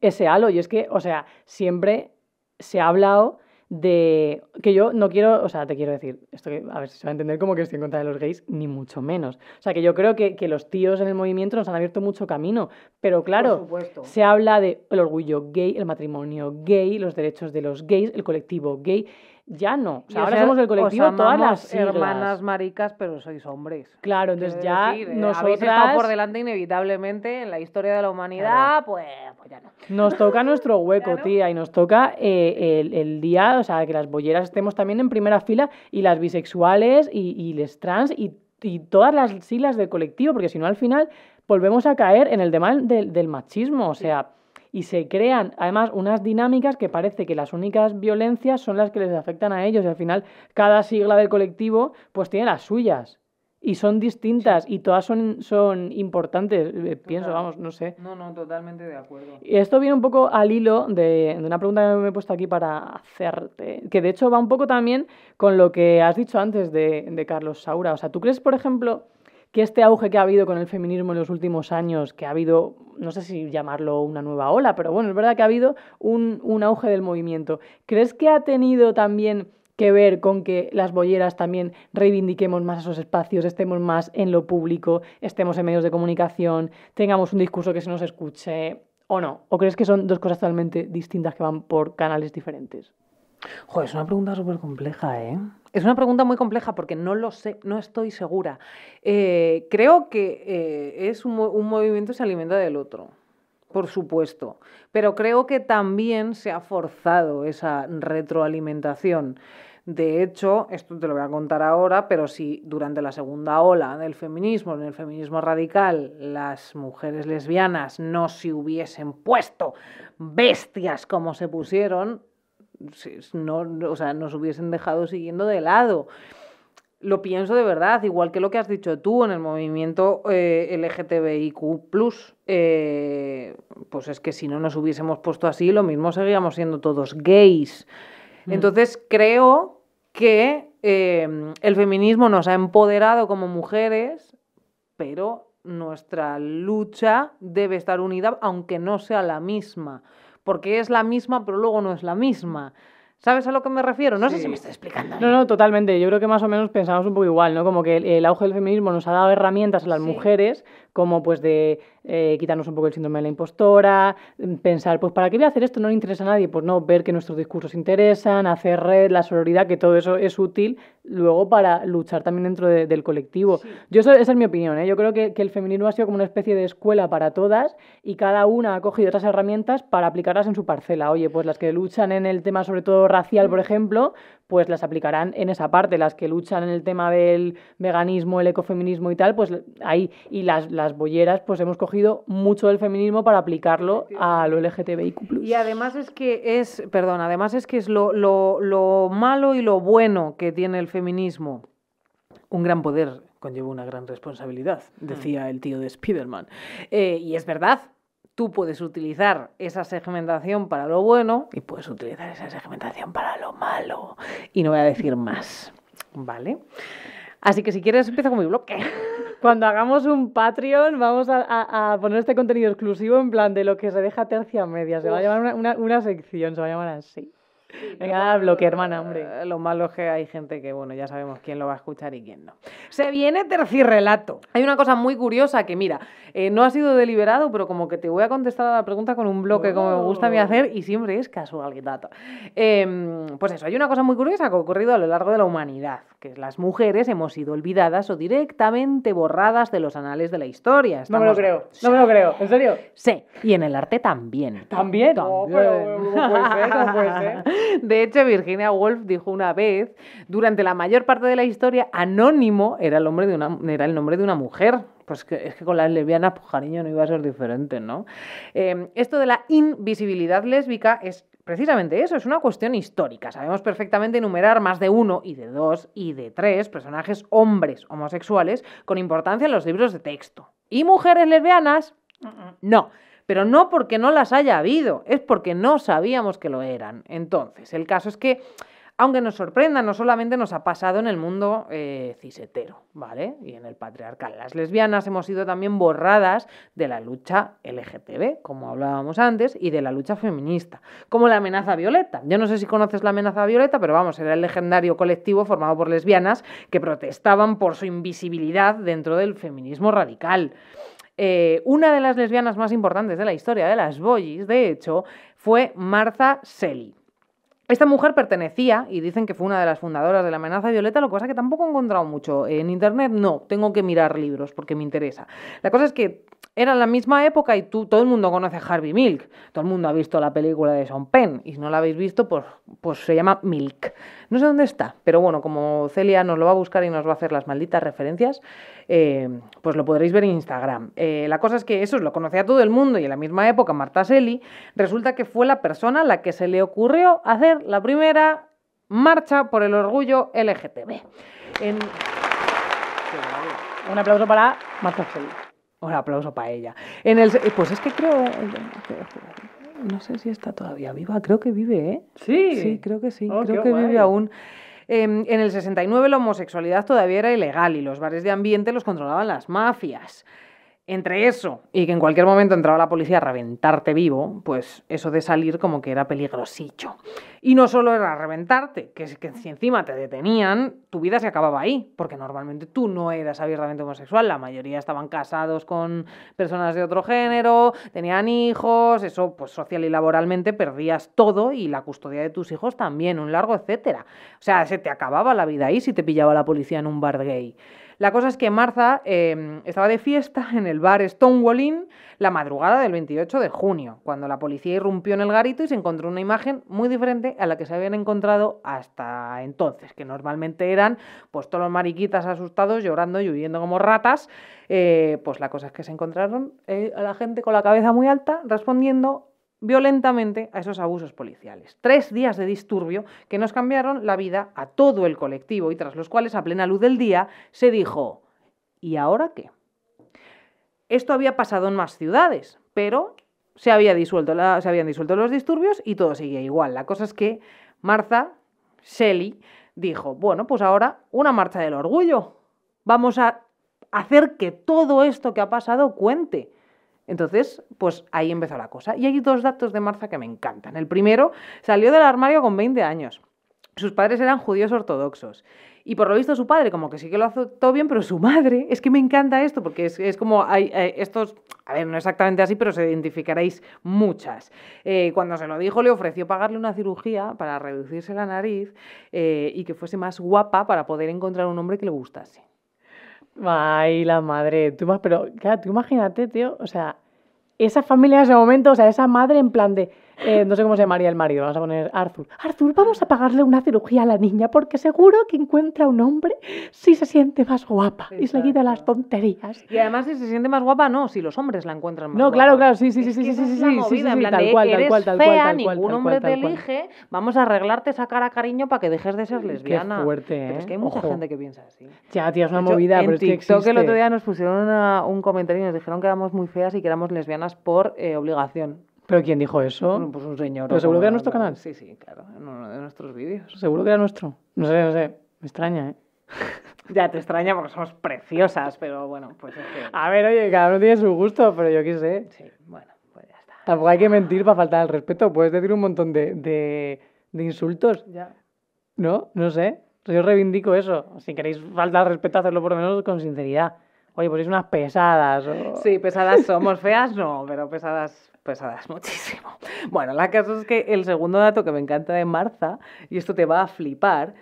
ese halo. Y es que, o sea, siempre se ha hablado de que yo no quiero, o sea, te quiero decir, esto que, a ver si se va a entender como que estoy en contra de los gays, ni mucho menos. O sea, que yo creo que, que los tíos en el movimiento nos han abierto mucho camino, pero claro, se habla de el orgullo gay, el matrimonio gay, los derechos de los gays, el colectivo gay. Ya no. O sea,
Y
ahora
os-
somos el colectivo todas las siglas.
hermanas maricas, pero sois hombres.
Claro, entonces ya
decir, eh,
nosotras...
habéis estado por delante inevitablemente en la historia de la humanidad, pues, pues ya no.
Nos toca nuestro hueco, tía, y nos toca eh, el, el día, o sea, que las bolleras estemos también en primera fila y las bisexuales y, y les trans y, y todas las siglas del colectivo, porque si no al final volvemos a caer en el tema del, del machismo, o sea, y se crean además unas dinámicas que parece que las únicas violencias son las que les afectan a ellos y al final cada sigla del colectivo pues tiene las suyas y son distintas y todas son, son importantes, eh, pienso, vamos, no sé.
No, no, totalmente de acuerdo.
Y esto viene un poco al hilo de, de, una pregunta que me he puesto aquí para hacerte, que de hecho va un poco también con lo que has dicho antes de, de Carlos Saura. O sea, ¿tú crees, por ejemplo, que este auge que ha habido con el feminismo en los últimos años, que ha habido, no sé si llamarlo una nueva ola, pero bueno, es verdad que ha habido un, un auge del movimiento, ¿crees que ha tenido también que ver con que las bolleras también reivindiquemos más esos espacios, estemos más en lo público, estemos en medios de comunicación, tengamos un discurso que se nos escuche o no? ¿O crees que son dos cosas totalmente distintas que van por canales diferentes?
Joder, es una pregunta súper compleja, ¿eh? Es una pregunta muy compleja porque no lo sé, no estoy segura. Eh, creo que eh, es un, un movimiento se alimenta del otro por supuesto, pero creo que también se ha forzado esa retroalimentación. De hecho, esto te lo voy a contar ahora, pero si durante la segunda ola del feminismo, en el feminismo radical, las mujeres lesbianas no se hubiesen puesto bestias como se pusieron, no, o sea, nos hubiesen dejado siguiendo de lado lo pienso de verdad, igual que lo que has dicho tú en el movimiento eh, LGTBIQ, eh, pues es que si no nos hubiésemos puesto así, lo mismo seguíamos siendo todos gays. Mm. Entonces creo que eh, el feminismo nos ha empoderado como mujeres, pero nuestra lucha debe estar unida, aunque no sea la misma, porque es la misma, pero luego no es la misma. ¿Sabes a lo que me refiero? No sé si me estoy explicando.
No, no, totalmente. Yo creo que más o menos pensamos un poco igual, ¿no? Como que el, auge del feminismo nos ha dado herramientas a las mujeres, como pues de eh, quitarnos un poco el síndrome de la impostora, mm, pensar, pues ¿para qué voy a hacer esto? No le interesa a nadie. Pues no, ver que nuestros discursos interesan, hacer red, la sororidad, que todo eso es útil luego para luchar también dentro del colectivo. Yo esa es mi opinión, ¿eh? Yo creo que, que el feminismo ha sido como una especie de escuela para todas y cada una ha cogido otras herramientas para aplicarlas en su parcela. Oye, pues las que luchan en el tema sobre todo racial, por ejemplo, pues las aplicarán en esa parte. Las que luchan en el tema del veganismo, el ecofeminismo y tal, pues ahí. Y las, las bolleras, pues hemos cogido mucho del feminismo para aplicarlo a lo LGTBIQ.
Y además es que es, perdón, además es que es lo, lo, lo malo y lo bueno que tiene el feminismo. Un gran poder conlleva una gran responsabilidad, hmm. decía el tío de Spiderman. Eh, y es verdad, tú puedes utilizar esa segmentación para lo bueno y puedes utilizar esa segmentación para lo malo. Y no voy a decir más, ¿vale? Así que si quieres, empieza con mi bloque.
Cuando hagamos un Patreon, vamos a, poner este contenido exclusivo en plan de lo que se deja tercia media. Se va a llamar una, una sección, se va a llamar así. Venga, bloque, hermana, hombre.
Eh, lo malo es que hay gente que, bueno, ya sabemos quién lo va a escuchar y quién no. Se viene tercirrelato. Hay una cosa muy curiosa que, mira, eh, no ha sido deliberado, pero como que te voy a contestar a la pregunta con un bloque como me gusta a mí oh. hacer y siempre es casualidad. Eh, pues eso, hay una cosa muy curiosa que ha ocurrido a lo largo de la humanidad, que las mujeres hemos sido olvidadas o directamente borradas de los anales de la historia.
No me lo creo, no me lo creo, ¿en serio?
Sí, y en el arte también.
¿También? No, pero, puede ser, puede ser.
De hecho, Virginia Woolf dijo una vez, durante la mayor parte de la historia, Anónimo era el, nombre de una, era el nombre de una mujer. Pues que, es que con las lesbianas, pues no iba a ser diferente, ¿no? Em, esto de la invisibilidad lésbica es precisamente eso, es una cuestión histórica. Sabemos perfectamente enumerar más de uno y de dos y de tres personajes hombres homosexuales con importancia en los libros de texto. ¿Y mujeres lesbianas? No pero no porque no las haya habido, es porque no sabíamos que lo eran. Entonces, el caso es que, aunque nos sorprenda, no solamente nos ha pasado en el mundo eh, cisetero, ¿vale? Y en el patriarcal. Las lesbianas hemos sido también borradas de la lucha LGTB, como hablábamos antes, y de la lucha feminista, como la amenaza violeta. Yo no sé si conoces la amenaza violeta, pero vamos, era el legendario colectivo formado por lesbianas que protestaban por su invisibilidad dentro del feminismo radical. Eh, una de las lesbianas más importantes de la historia de las boys, de hecho, fue Martha Selly. Esta mujer pertenecía, y dicen que fue una de las fundadoras de la amenaza violeta, lo que pasa es que tampoco he encontrado mucho. En internet no, tengo que mirar libros porque me interesa. La cosa es que era la misma época y tú, todo el mundo conoce a Harvey Milk, todo el mundo ha visto la película de Sean Penn, y si no la habéis visto, pues, pues se llama Milk. No sé dónde está, pero bueno, como Celia nos lo va a buscar y nos va a hacer las malditas referencias, eh, pues lo podréis ver en Instagram. Eh, la cosa es que eso lo conocía todo el mundo y en la misma época Marta Selly resulta que fue la persona a la que se le ocurrió hacer la primera marcha por el orgullo LGTB. En...
Un aplauso para Marta Selly.
Un aplauso para ella. En el, pues es que creo... No sé si está todavía viva, creo que vive, ¿eh?
Sí.
Sí, creo que sí,
Oh,
creo que vive aún. Em, en el 69 la homosexualidad todavía era ilegal y los bares de ambiente los controlaban las mafias. Entre eso y que en cualquier momento entraba la policía a reventarte vivo, pues eso de salir como que era peligrosillo. Y no solo era reventarte, que, que si encima te detenían, tu vida se acababa ahí, porque normalmente tú no eras abiertamente homosexual, la mayoría estaban casados con personas de otro género, tenían hijos, eso pues social y laboralmente perdías todo y la custodia de tus hijos también, un largo etcétera. O sea, se te acababa la vida ahí si te pillaba la policía en un bar gay. La cosa es que Martha eh, estaba de fiesta en el bar Stonewall Inn la madrugada del 28 de junio, cuando la policía irrumpió en el garito y se encontró una imagen muy diferente a la que se habían encontrado hasta entonces, que normalmente eran pues todos los mariquitas asustados, llorando y huyendo como ratas. Eh, pues la cosa es que se encontraron eh, a la gente con la cabeza muy alta respondiendo violentamente a esos abusos policiales. Tres días de disturbio que nos cambiaron la vida a todo el colectivo y tras los cuales a plena luz del día se dijo, ¿y ahora qué? Esto había pasado en más ciudades, pero se, había disuelto se habían disuelto los disturbios y todo seguía igual. La cosa es que Martha Shelley dijo, bueno, pues ahora una marcha del orgullo. Vamos a hacer que todo esto que ha pasado cuente. Entonces, pues ahí empezó la cosa. Y hay dos datos de Martha que me encantan. El primero, salió del armario con 20 años. Sus padres eran judíos ortodoxos. Y por lo visto su padre como que sí que lo todo bien, pero su madre, es que me encanta esto, porque es, es como hay eh, estos, a ver, no exactamente así, pero se identificaréis muchas. Eh, cuando se lo dijo, le ofreció pagarle una cirugía para reducirse la nariz eh, y que fuese más guapa para poder encontrar un hombre que le gustase.
Ay, la madre. Tú, pero, claro, tú imagínate, tío, o sea, esa familia en ese momento, o sea, esa madre en plan de, eh, no sé cómo se llamaría el marido, vamos a poner Arthur. Arthur, vamos a pagarle una cirugía a la niña porque seguro que encuentra un hombre si se siente más guapa y se le quita las tonterías.
Y además, si se siente más guapa, no, si los hombres la encuentran más
No,
guapa.
claro, claro, sí, sí, sí, sí, sí, sí, sí, sí, sí, tal cual, tal cual, tal cual,
ningún hombre te elige, vamos a arreglarte esa cara, cariño, para que dejes de ser lesbiana.
fuerte,
Pero es
¿eh?
que hay mucha
Ojo.
gente que piensa así.
Ya, tío, es una
hecho,
movida, pero es que
TikTok el otro
existe.
día nos pusieron una- un comentario y nos dijeron que éramos muy feas y que éramos lesbianas por eh, obligación.
¿Pero quién dijo eso?
Bueno, pues un señor.
¿Pero seguro que era nuestro canal?
Sí, sí, claro, en uno de nuestros vídeos.
Seguro que era nuestro. No sé, no sé. Me extraña, ¿eh?
Ya te extraña porque somos preciosas, pero bueno, pues es que...
A ver, oye, cada uno tiene su gusto, pero yo qué sé.
Sí, bueno, pues ya está.
Tampoco hay que mentir para faltar al respeto. Puedes decir un montón de, de, de insultos,
Ya.
¿no? No sé. Yo reivindico eso. Si queréis faltar al respeto, hacerlo por lo menos con sinceridad. Oye, pues sois unas pesadas. o-
Sí, pesadas somos, feas no, pero pesadas, pesadas muchísimo. Bueno, la cosa es que el segundo dato que me encanta de Marza, y esto te va a flipar,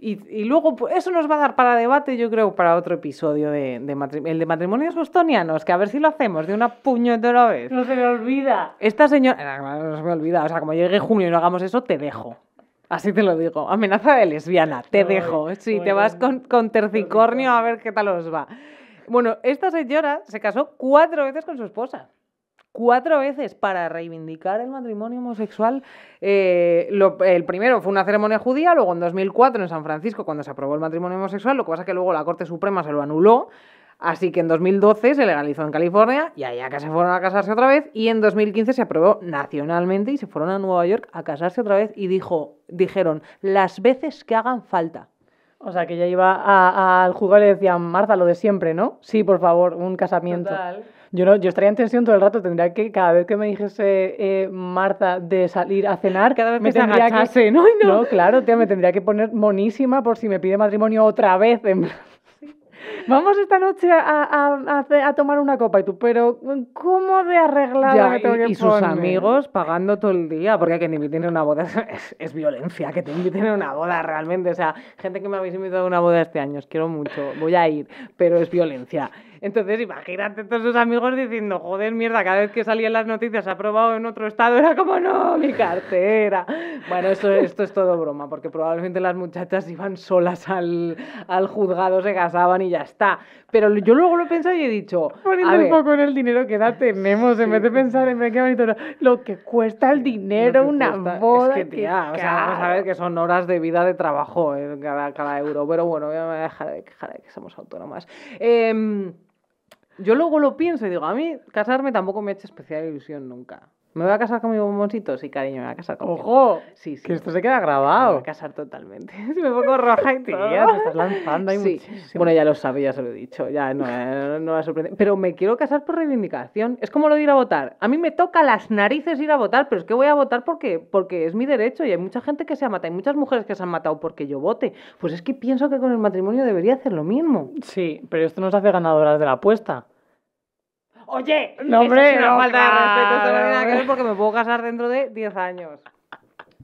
y, y luego pues, eso nos va a dar para debate, yo creo, para otro episodio de, el de matrimonios bostonianos, que a ver si lo hacemos de una puñetera vez.
No se me olvida.
Esta señora, no, no se me olvida, o sea, como llegue junio y no hagamos eso, te dejo. Así te lo digo. Amenaza de lesbiana, te dejo. Sí, te vas con, con tercicornio a ver qué tal os va. Bueno, esta señora se casó cuatro veces con su esposa. Cuatro veces para reivindicar el matrimonio homosexual. Eh, lo- el primero fue una ceremonia judía, luego en 2004 en San Francisco, cuando se aprobó el matrimonio homosexual, lo que pasa es que luego la Corte Suprema se lo anuló. Así que en 2012 se legalizó en California y allá que se fueron a casarse otra vez y en 2015 se aprobó nacionalmente y se fueron a Nueva York a casarse otra vez y dijo, dijeron las veces que hagan falta.
O sea, que ella iba a- al juzgado y le decían, Marta, lo de siempre, ¿no? Sí, por favor, un casamiento. Yo, no, yo estaría en tensión todo el rato, tendría que, cada vez que me dijese eh, Marta de salir a cenar,
Cada vez
me
que se
tendría
agachase, ¿no? Ay, no.
No, claro, tía, me tendría que poner monísima por si me pide matrimonio otra vez. en Vamos esta noche a, a- a tomar una copa y tú, pero ¿cómo de arreglada
Ya,
tengo
y,
que
y sus amigos pagando todo el día, porque que te inviten a una boda es, es- violencia, que te inviten a una boda realmente. O sea, gente que me habéis invitado a una boda este año, os quiero mucho, voy a ir, pero es violencia. Entonces, imagínate todos sus amigos diciendo, joder, mierda, cada vez que salían las noticias ha probado en otro estado, era como, no, mi cartera. Bueno, esto, esto es todo broma, porque probablemente las muchachas iban solas al, al juzgado, se casaban y ya está. Pero yo luego lo he pensado y he dicho,
Poniendo un poco en el dinero que da tenemos, en vez de pensar en qué bonito, lo que cuesta el dinero, una
cuesta-
boda.
Es que, tía, o sea, vamos a ver que son horas de vida de trabajo eh, cada, cada euro. Pero bueno, ya me dejaré de quejar de que somos autónomas. Em, yo luego lo pienso y digo, a mí casarme tampoco me ha hecho especial ilusión nunca. ¿Me voy a casar con mi bomboncito? Sí, cariño, me voy a casar con
Ojo,
Sí, sí.
que esto se queda
Me voy
grabado.
a casar totalmente. me pongo roja y.
Tía, te estás lanzando ahí
Sí.
muchísimo.
Bueno, ya lo sabe, ya se lo he dicho, ya no, eh, no la sorprende. Pero me quiero casar por reivindicación. Es como lo de ir a votar. A mí me toca las narices ir a votar, pero es que voy a votar porque, porque es mi derecho y hay mucha gente que se ha matado, hay muchas mujeres que se han matado porque yo vote. Pues es que pienso que con el matrimonio debería hacer lo mismo.
Sí, pero esto nos hace ganadoras de la apuesta.
Oye,
No, hombre,
es una
no,
falta de respeto, no porque me puedo casar dentro de 10 años.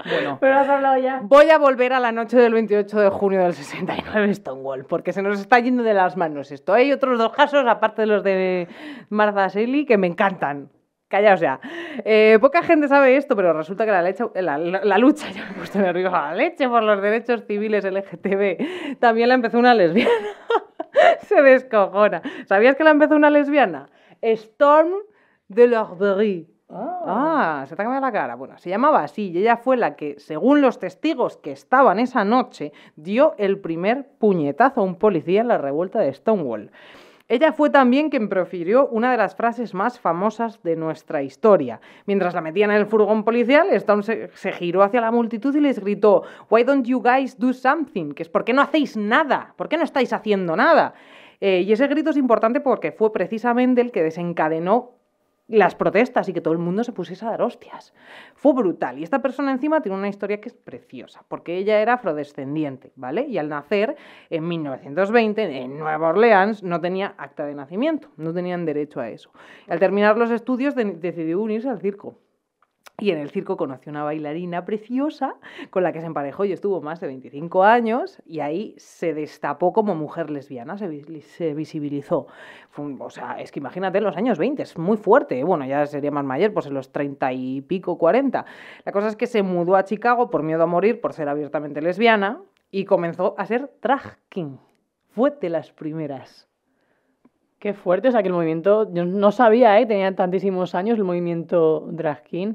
Bueno.
Pero has hablado ya.
Voy a volver a la noche del 28 de junio del 69 en Stonewall, porque se nos está yendo de las manos esto. Hay otros dos casos, aparte de los de Martha Shelley, que me encantan. Callaos ya. Eh, poca gente sabe esto, pero resulta que la, leche, la, la- la lucha, ya me he puesto nerviosa, la leche por los derechos civiles LGTB también la empezó una lesbiana. se descojona. ¿Sabías que la empezó una lesbiana? Storm de l'Arberie. Ah, se te ha cambiado la cara. Bueno, se llamaba así y ella fue la que, según los testigos que estaban esa noche, dio el primer puñetazo a un policía en la revuelta de Stonewall. Ella fue también quien profirió una de las frases más famosas de nuestra historia. Mientras la metían en el furgón policial, Stone se, se giró hacia la multitud y les gritó, Why don't you guys do something? Que es, ¿por qué no hacéis nada? ¿Por qué no estáis haciendo nada? Eh, y ese grito es importante porque fue precisamente el que desencadenó las protestas y que todo el mundo se pusiese a dar hostias. Fue brutal. Y esta persona encima tiene una historia que es preciosa, porque ella era afrodescendiente, ¿vale? Y al nacer, en 1920, en Nueva Orleans, no tenía acta de nacimiento, no tenían derecho a eso. Al terminar los estudios, de- decidió unirse al circo. Y en el circo conoció una bailarina preciosa con la que se emparejó y estuvo más de 25 años y ahí se destapó como mujer lesbiana, se, vis- se visibilizó. Un- o sea, es que imagínate en los años 20, es muy fuerte. Bueno, ya sería más mayor, pues en los 30 y pico, 40. La cosa es que se mudó a Chicago por miedo a morir, por ser abiertamente lesbiana y comenzó a ser drag king. Fue de las primeras.
Qué fuerte, o sea que el movimiento, yo no sabía, ¿eh? Tenía tantísimos años el movimiento drag king.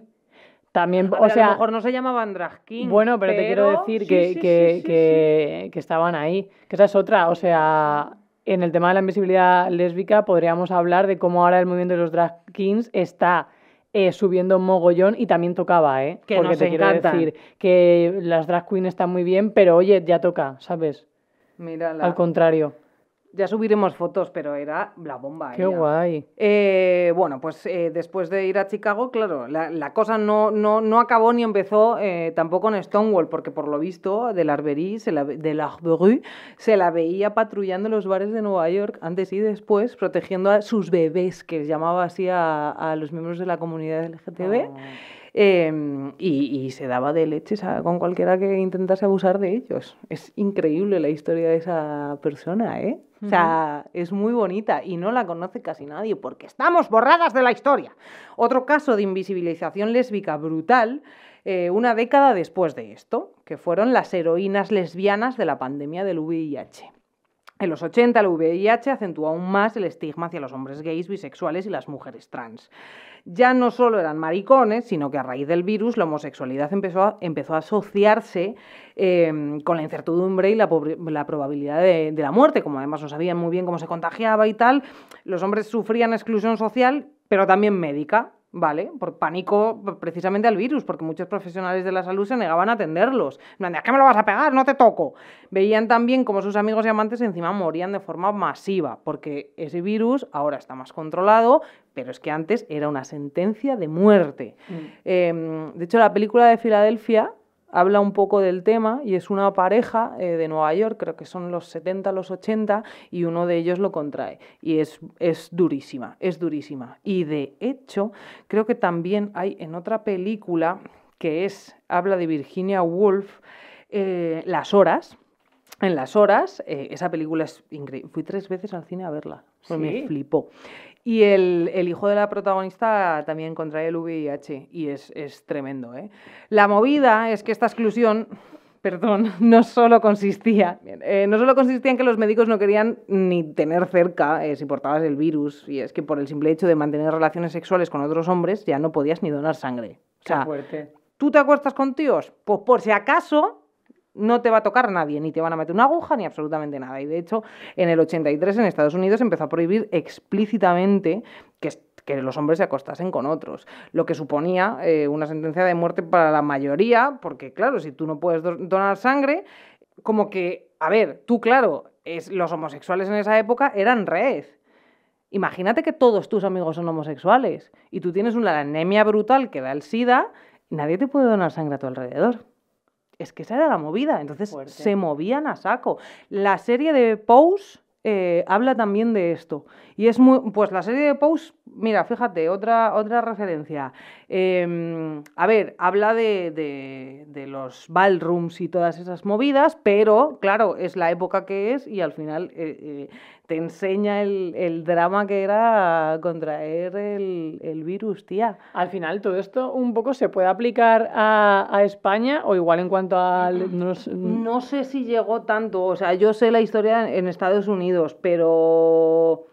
También,
A
o
ver, a
sea,
lo mejor no se llamaban drag king.
bueno, pero, te quiero decir
sí,
que,
sí,
que,
sí,
que, que estaban ahí. Que esa es otra, o sea, en el tema de la invisibilidad lésbica podríamos hablar de cómo ahora el movimiento de los drag kings está eh, subiendo mogollón y también tocaba, ¿eh?
Que
Porque
nos
te quiero
encantan.
decir que las drag queens están muy bien, pero oye, ya toca, ¿sabes?
Mírala.
Al contrario.
Ya subiremos fotos, pero era la bomba.
Qué
ella.
guay.
Eh, bueno, pues eh, después de ir a Chicago, claro, la, la cosa no, no, no acabó ni empezó eh, tampoco en Stonewall, porque por lo visto de la Arbery, se la, de la Arbery, se la veía patrullando los bares de Nueva York antes y después, protegiendo a sus bebés, que llamaba así a, a los miembros de la comunidad LGTB.
Oh.
Eh, y, y se daba de leches a- con cualquiera que intentase abusar de ellos. Es increíble la historia de esa persona, ¿eh? O sea, es muy bonita y no la conoce casi nadie porque estamos borradas de la historia. Otro caso de invisibilización lésbica brutal, eh, una década después de esto, que fueron las heroínas lesbianas de la pandemia del VIH. En los 80 el VIH acentuó aún más el estigma hacia los hombres gays, bisexuales y las mujeres trans. Ya no solo eran maricones, sino que a raíz del virus la homosexualidad empezó a, empezó a asociarse eh, con la incertidumbre y la, la probabilidad de, de la muerte, como además no sabían muy bien cómo se contagiaba y tal. Los hombres sufrían exclusión social, pero también médica. ¿Vale? Por pánico precisamente al virus, porque muchos profesionales de la salud se negaban a atenderlos. De, ¿a qué me lo vas a pegar? No te toco. Veían también como sus amigos y amantes encima morían de forma masiva, porque ese virus ahora está más controlado, pero es que antes era una sentencia de muerte. Eh, de hecho, la película de Filadelfia habla un poco del tema y es una pareja eh, de Nueva York, creo que son los 70, los 80, y uno de ellos lo contrae. Y es, es durísima, es durísima. Y de hecho, creo que también hay en otra película que es, habla de Virginia Woolf, eh, Las Horas. En Las Horas, eh, esa película es increíble. Fui tres veces al cine a verla. Me flipó. Y el, el hijo de la protagonista también contrae el VIH y es, es tremendo. ¿eh? La movida es que esta exclusión, perdón, no solo consistía, eh, no solo consistía en que los médicos no querían ni tener cerca eh, si portabas el virus, y es que por el simple hecho de mantener relaciones sexuales con otros hombres ya no podías ni donar sangre. O
Qué
sea,
fuerte.
¿Tú te acuestas con tíos? Pues por si acaso no te va a tocar nadie, ni te van a meter una aguja, ni absolutamente nada. Y de hecho, en el 83 en Estados Unidos empezó a prohibir explícitamente que, que los hombres se acostasen con otros, lo que suponía eh, una sentencia de muerte para la mayoría, porque claro, si tú no puedes do- donar sangre, como que, a ver, tú claro, es, los homosexuales en esa época eran rees. Imagínate que todos tus amigos son homosexuales y tú tienes una anemia brutal que da el SIDA nadie te puede donar sangre a tu alrededor. Es que esa era la movida, entonces
Fuerte.
se movían a saco. La serie de Pose eh, habla también de esto. Y es muy. Pues la serie de Pose, mira, fíjate, otra, otra referencia. Em, a ver, habla de, de- de los ballrooms y todas esas movidas, pero claro, es la época que es y al final eh, eh, te enseña el, el drama que era contraer el, el virus, tía.
Al final, todo esto un poco se puede aplicar a, a España o igual en cuanto al... no sé-
No sé si llegó tanto, o sea, yo sé la historia en Estados Unidos, pero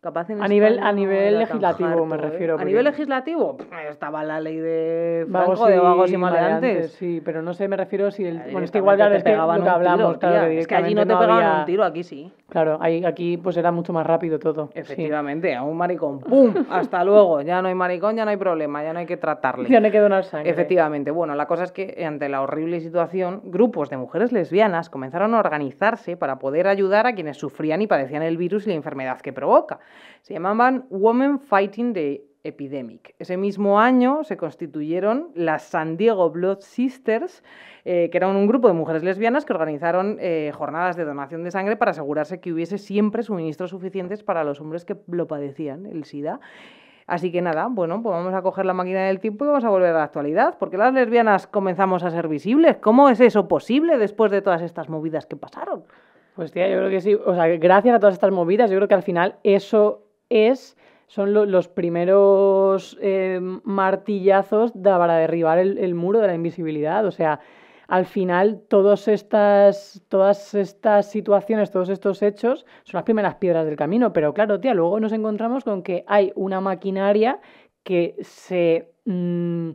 capaz en
A nivel- a
no
nivel legislativo me
¿eh?
refiero,
A nivel legislativo estaba la ley de
Vagos
Franco de
y
vagos y maleantes.
Sí, pero no sé, me refiero si el...
Ahí
Bueno, es que igual es que lo hablamos,
tiro,
claro, que
es que allí no te pegaban
había-
un tiro, aquí sí.
Claro, ahí, aquí pues era mucho más rápido todo. sí.
Efectivamente, a un maricón, ¡pum! Hasta luego, ya no hay maricón, ya no hay problema, ya no hay que tratarle.
Ya no hay que donar sangre.
Efectivamente. Bueno, la cosa es que ante la horrible situación, grupos de mujeres lesbianas comenzaron a organizarse para poder ayudar a quienes sufrían y padecían el virus y la enfermedad que provoca. Se llamaban Women Fighting the Epidemic. Ese mismo año se constituyeron las San Diego Blood Sisters, eh, que eran un grupo de mujeres lesbianas que organizaron eh, jornadas de donación de sangre para asegurarse que hubiese siempre suministros suficientes para los hombres que lo padecían, el SIDA. Así que nada, bueno, pues vamos a coger la máquina del tiempo y vamos a volver a la actualidad. porque las lesbianas comenzamos a ser visibles? ¿Cómo es eso posible después de todas estas movidas que pasaron?
Pues tía, yo creo que sí. O sea, gracias a todas estas movidas, yo creo que al final eso es, son lo- los primeros eh, martillazos para derribar el, el muro de la invisibilidad. O sea, al final todas estas, todas estas situaciones, todos estos hechos son las primeras piedras del camino. Pero claro, tía, luego nos encontramos con que hay una maquinaria que se... mm,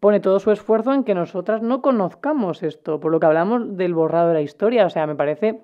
pone todo su esfuerzo en que nosotras no conozcamos esto, por lo que hablamos del borrado de la historia. O sea, me parece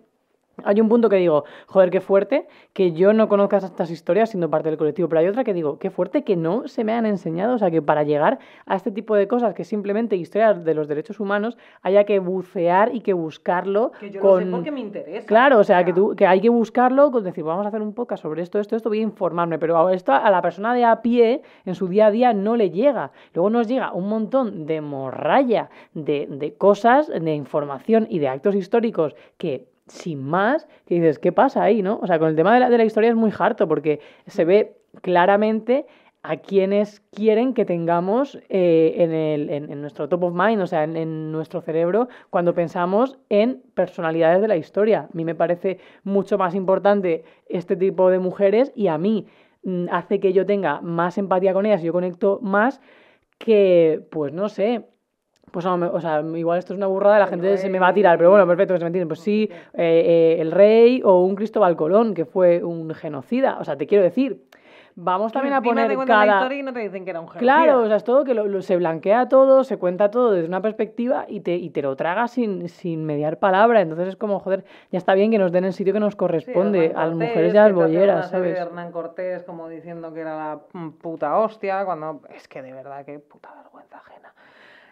hay un punto que digo, joder, qué fuerte que yo no conozca estas historias siendo parte del colectivo, pero hay otra que digo, qué fuerte que no se me han enseñado, o sea, que para llegar a este tipo de cosas, que simplemente historias de los derechos humanos, haya que bucear y que buscarlo con...
me interesa.
Claro, o sea, que, tú, que hay que buscarlo, con decir, vamos a hacer un podcast sobre esto, esto, esto, voy a informarme, pero esto a la persona de a pie, en su día a día, no le llega. Luego nos llega un montón de morralla de, de cosas, de información y de actos históricos que, sin más, que dices, ¿qué pasa ahí, no? O sea, con el tema de la, de la historia es muy harto, porque se ve claramente a quienes quieren que tengamos eh, en, el- en- en nuestro top of mind, o sea, en, en nuestro cerebro, cuando pensamos en personalidades de la historia. A mí me parece mucho más importante este tipo de mujeres y a mí mm, hace que yo tenga más empatía con ellas y yo conecto más que, pues no sé, pues no, o sea, igual esto es una burrada, la gente se me va a tirar, pero bueno, perfecto, que se me tiren. Pues sí, eh, eh, el rey o un Cristóbal Colón, que fue un genocida. O sea, te quiero decir, vamos también a
Encima te
poner
cuentan la
cada...
historia y no te dicen que era un genocida.
Claro, o sea, es todo que lo, lo- se blanquea todo, se cuenta todo desde una perspectiva y te, y te lo tragas sin, sin mediar palabra. Entonces es como, joder, ya está bien que nos den el sitio que nos
Sí,
corresponde a las mujeres y a las bolleras, ¿sabes?
Hernán Cortés como diciendo que era la puta hostia, cuando es que de verdad que puta vergüenza ajena.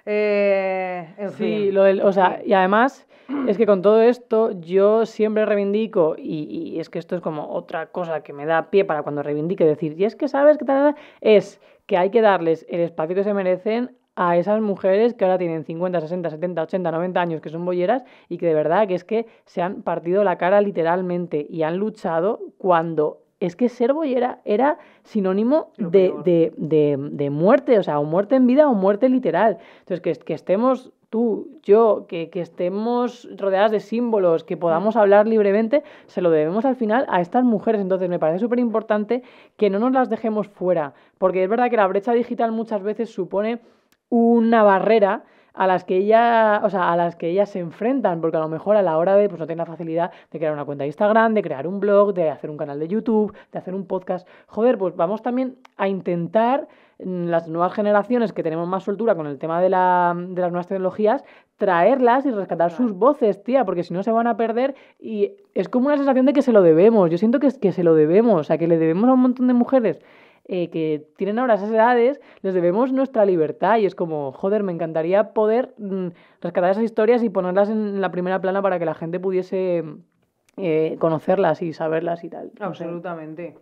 Eh, en
Sí,
fin,
lo del, o sea, y además es que con todo esto yo siempre reivindico, y, y es que esto es como otra cosa que me da pie para cuando reivindique, decir, y es que sabes que tal, es que hay que darles el espacio que se merecen a esas mujeres que ahora tienen 50, 60, 70, 80, 90 años, que son bolleras, y que de verdad que es que se han partido la cara literalmente y han luchado cuando es que ser bollera era sinónimo de, de, de, de muerte, o sea, o muerte en vida o muerte literal. Entonces, que, que estemos tú, yo, que, que, estemos rodeadas de símbolos, que podamos hablar libremente, se lo debemos al final a estas mujeres. Entonces me parece súper importante que no nos las dejemos fuera, porque es verdad que la brecha digital muchas veces supone una barrera a las que ella, o sea, a las que ellas se enfrentan, porque a lo mejor a la hora de, pues no tienen la facilidad de crear una cuenta de Instagram, de crear un blog, de hacer un canal de YouTube, de hacer un podcast. Joder, pues vamos también a intentar las nuevas generaciones que tenemos más soltura con el tema de, la, de las nuevas tecnologías, traerlas y rescatar sus voces, tía, porque si no se van a perder y es como una sensación de que se lo debemos. Yo siento que, es, que se lo debemos, o sea, que le debemos a un montón de mujeres eh, que tienen ahora esas edades, les debemos nuestra libertad y es como, joder, me encantaría poder mm, rescatar esas historias y ponerlas en la primera plana para que la gente pudiese eh, conocerlas y saberlas y tal.
Absolutamente.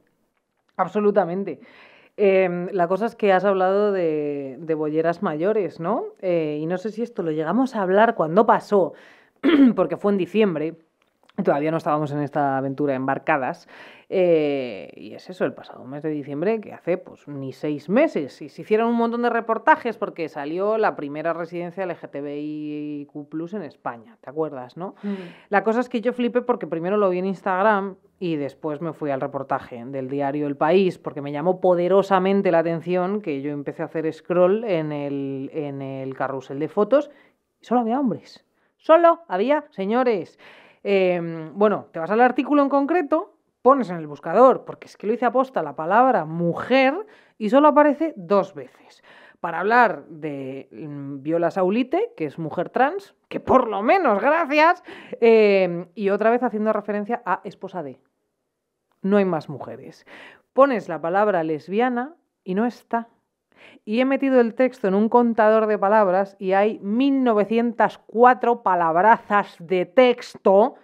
Absolutamente. Em, la cosa es que has hablado de, de bolleras mayores, ¿no? Eh, y no sé si esto lo llegamos a hablar cuando pasó, porque fue en diciembre, todavía no estábamos en esta aventura embarcadas. Eh, y es eso, el pasado mes de diciembre, que hace pues ni seis meses. Y se hicieron un montón de reportajes porque salió la primera residencia LGTBIQ en España, ¿te acuerdas, no? Mm. La cosa es que yo flipé porque primero lo vi en Instagram y después me fui al reportaje del diario El País porque me llamó poderosamente la atención que yo empecé a hacer scroll en el, en el carrusel de fotos y solo había hombres. Solo había señores. Em, bueno, te vas al artículo en concreto, pones en el buscador, porque es que lo hice aposta la palabra mujer y solo aparece dos veces para hablar de mm, Viola Saulite, que es mujer trans, que por lo menos, gracias, em, y otra vez haciendo referencia a esposa de no hay más mujeres. Pones la palabra lesbiana y no está. Y he metido el texto en un contador de palabras y hay 1904 palabrazas de texto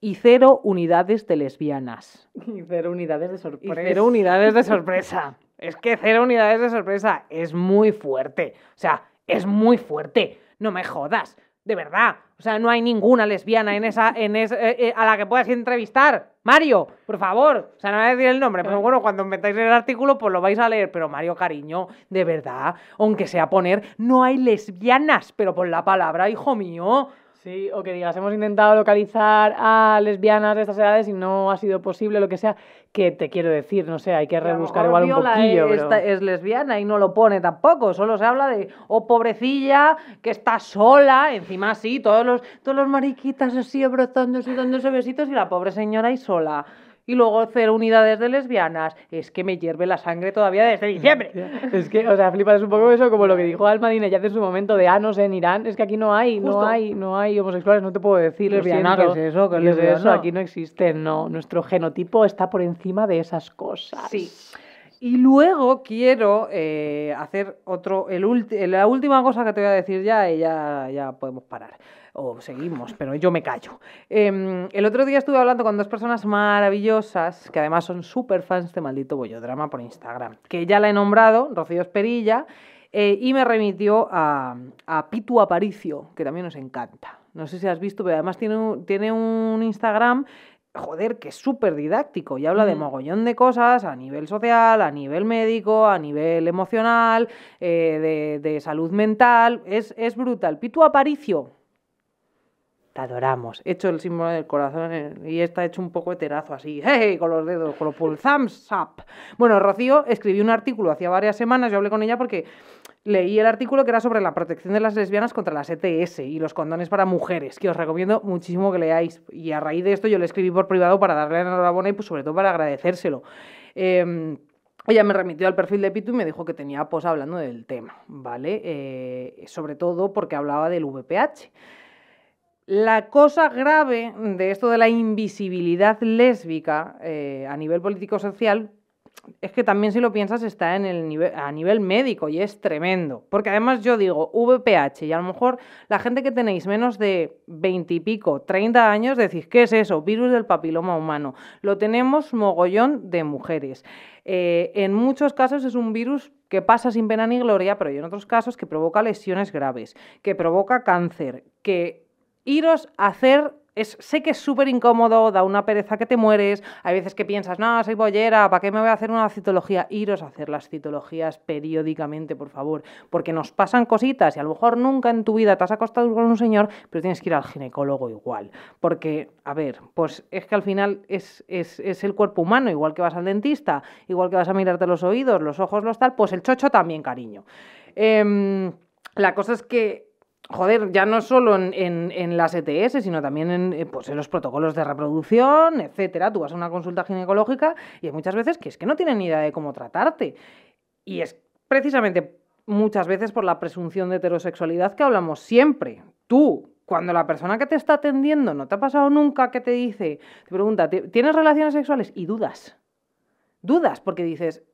y cero unidades de lesbianas.
Y cero unidades de sorpresa.
Y cero unidades de sorpresa. es que cero unidades de sorpresa es muy fuerte. O sea, es muy fuerte. No me jodas. De verdad. O sea, no hay ninguna lesbiana en esa, en esa, eh, eh, a la que puedas entrevistar. Mario, por favor. O sea, no voy a decir el nombre, pero bueno, cuando metáis el artículo, pues lo vais a leer. Pero Mario, cariño, de verdad, aunque sea poner, no hay lesbianas, pero por la palabra, hijo mío.
Sí, o que digas, hemos intentado localizar a lesbianas de estas edades y no ha sido posible, lo que sea, que te quiero decir, no sé, hay que rebuscar igual un poquillo.
Es, es lesbiana y no lo pone tampoco, solo se habla de, oh pobrecilla, que está sola, encima sí, todos los, todos los mariquitas así abrazándose y dándose besitos y la pobre señora ahí sola y luego cero unidades de lesbianas. Es que me hierve la sangre todavía desde diciembre.
es que, o sea, flipas un poco eso, como lo que dijo Alma ya en su momento de, ah, no sé, en Irán, es que aquí no hay, no hay, no hay homosexuales, no te puedo decir.
Lesbiana, ¿qué es eso?
¿Qué es eso? Aquí no existe, no. Nuestro genotipo está por encima de esas cosas.
Sí. Y luego quiero eh, hacer otro, el la última cosa que te voy a decir ya y ya, ya podemos parar o seguimos, pero yo me callo. Em, el otro día estuve hablando con dos personas maravillosas, que además son súper fans de Maldito Bollodrama por Instagram, que ya la he nombrado, Rocío Esperilla, eh, y me remitió a, a, Pitu Aparicio, que también nos encanta. No sé si has visto, pero además tiene un, tiene un Instagram joder, que es súper didáctico y habla de mogollón de cosas a nivel social, a nivel médico, a nivel emocional, eh, de, de, salud mental. Es, es brutal. Pitu Aparicio, te adoramos. He hecho el símbolo del corazón eh, y está hecho un poco terazo así, hey, con los dedos, con los thumbs up. Bueno, Rocío escribió un artículo hacía varias semanas, yo hablé con ella porque leí el artículo que era sobre la protección de las lesbianas contra las ETS y los condones para mujeres, que os recomiendo muchísimo que leáis. Y a raíz de esto yo le escribí por privado para darle enhorabuena y pues sobre todo para agradecérselo. Em, ella me remitió al perfil de Pitu y me dijo que tenía post hablando del tema, ¿vale? Eh, sobre todo porque hablaba del VPH. La cosa grave de esto de la invisibilidad lésbica eh, a nivel político-social es que también si lo piensas está en el a nivel médico y es tremendo. Porque además yo digo VPH y a lo mejor la gente que tenéis menos de 20 y pico, 30 años, decís, ¿qué es eso? Virus del papiloma humano. Lo tenemos mogollón de mujeres. Eh, en muchos casos es un virus que pasa sin pena ni gloria, pero hay en otros casos que provoca lesiones graves, que provoca cáncer, que iros a hacer es, sé que es súper incómodo, da una pereza que te mueres. Hay veces que piensas, no, soy bollera, ¿para qué me voy a hacer una citología? Iros a hacer las citologías periódicamente, por favor, porque nos pasan cositas y a lo mejor nunca en tu vida te has acostado con un señor, pero tienes que ir al ginecólogo igual. Porque, a ver, pues es que al final es, es, es el cuerpo humano, igual que vas al dentista, igual que vas a mirarte los oídos, los ojos, los tal, pues el chocho también, cariño. Em, la cosa es que joder, ya no solo en, las ETS, sino también en, eh, pues en los protocolos de reproducción, etcétera. Tú vas a una consulta ginecológica y hay muchas veces que es que no tienen ni idea de cómo tratarte. Y es precisamente muchas veces por la presunción de heterosexualidad que hablamos siempre. Tú, cuando la persona que te está atendiendo no te ha pasado nunca que te dice, te pregunta, ¿tienes relaciones sexuales? Y dudas. Dudas, porque dices,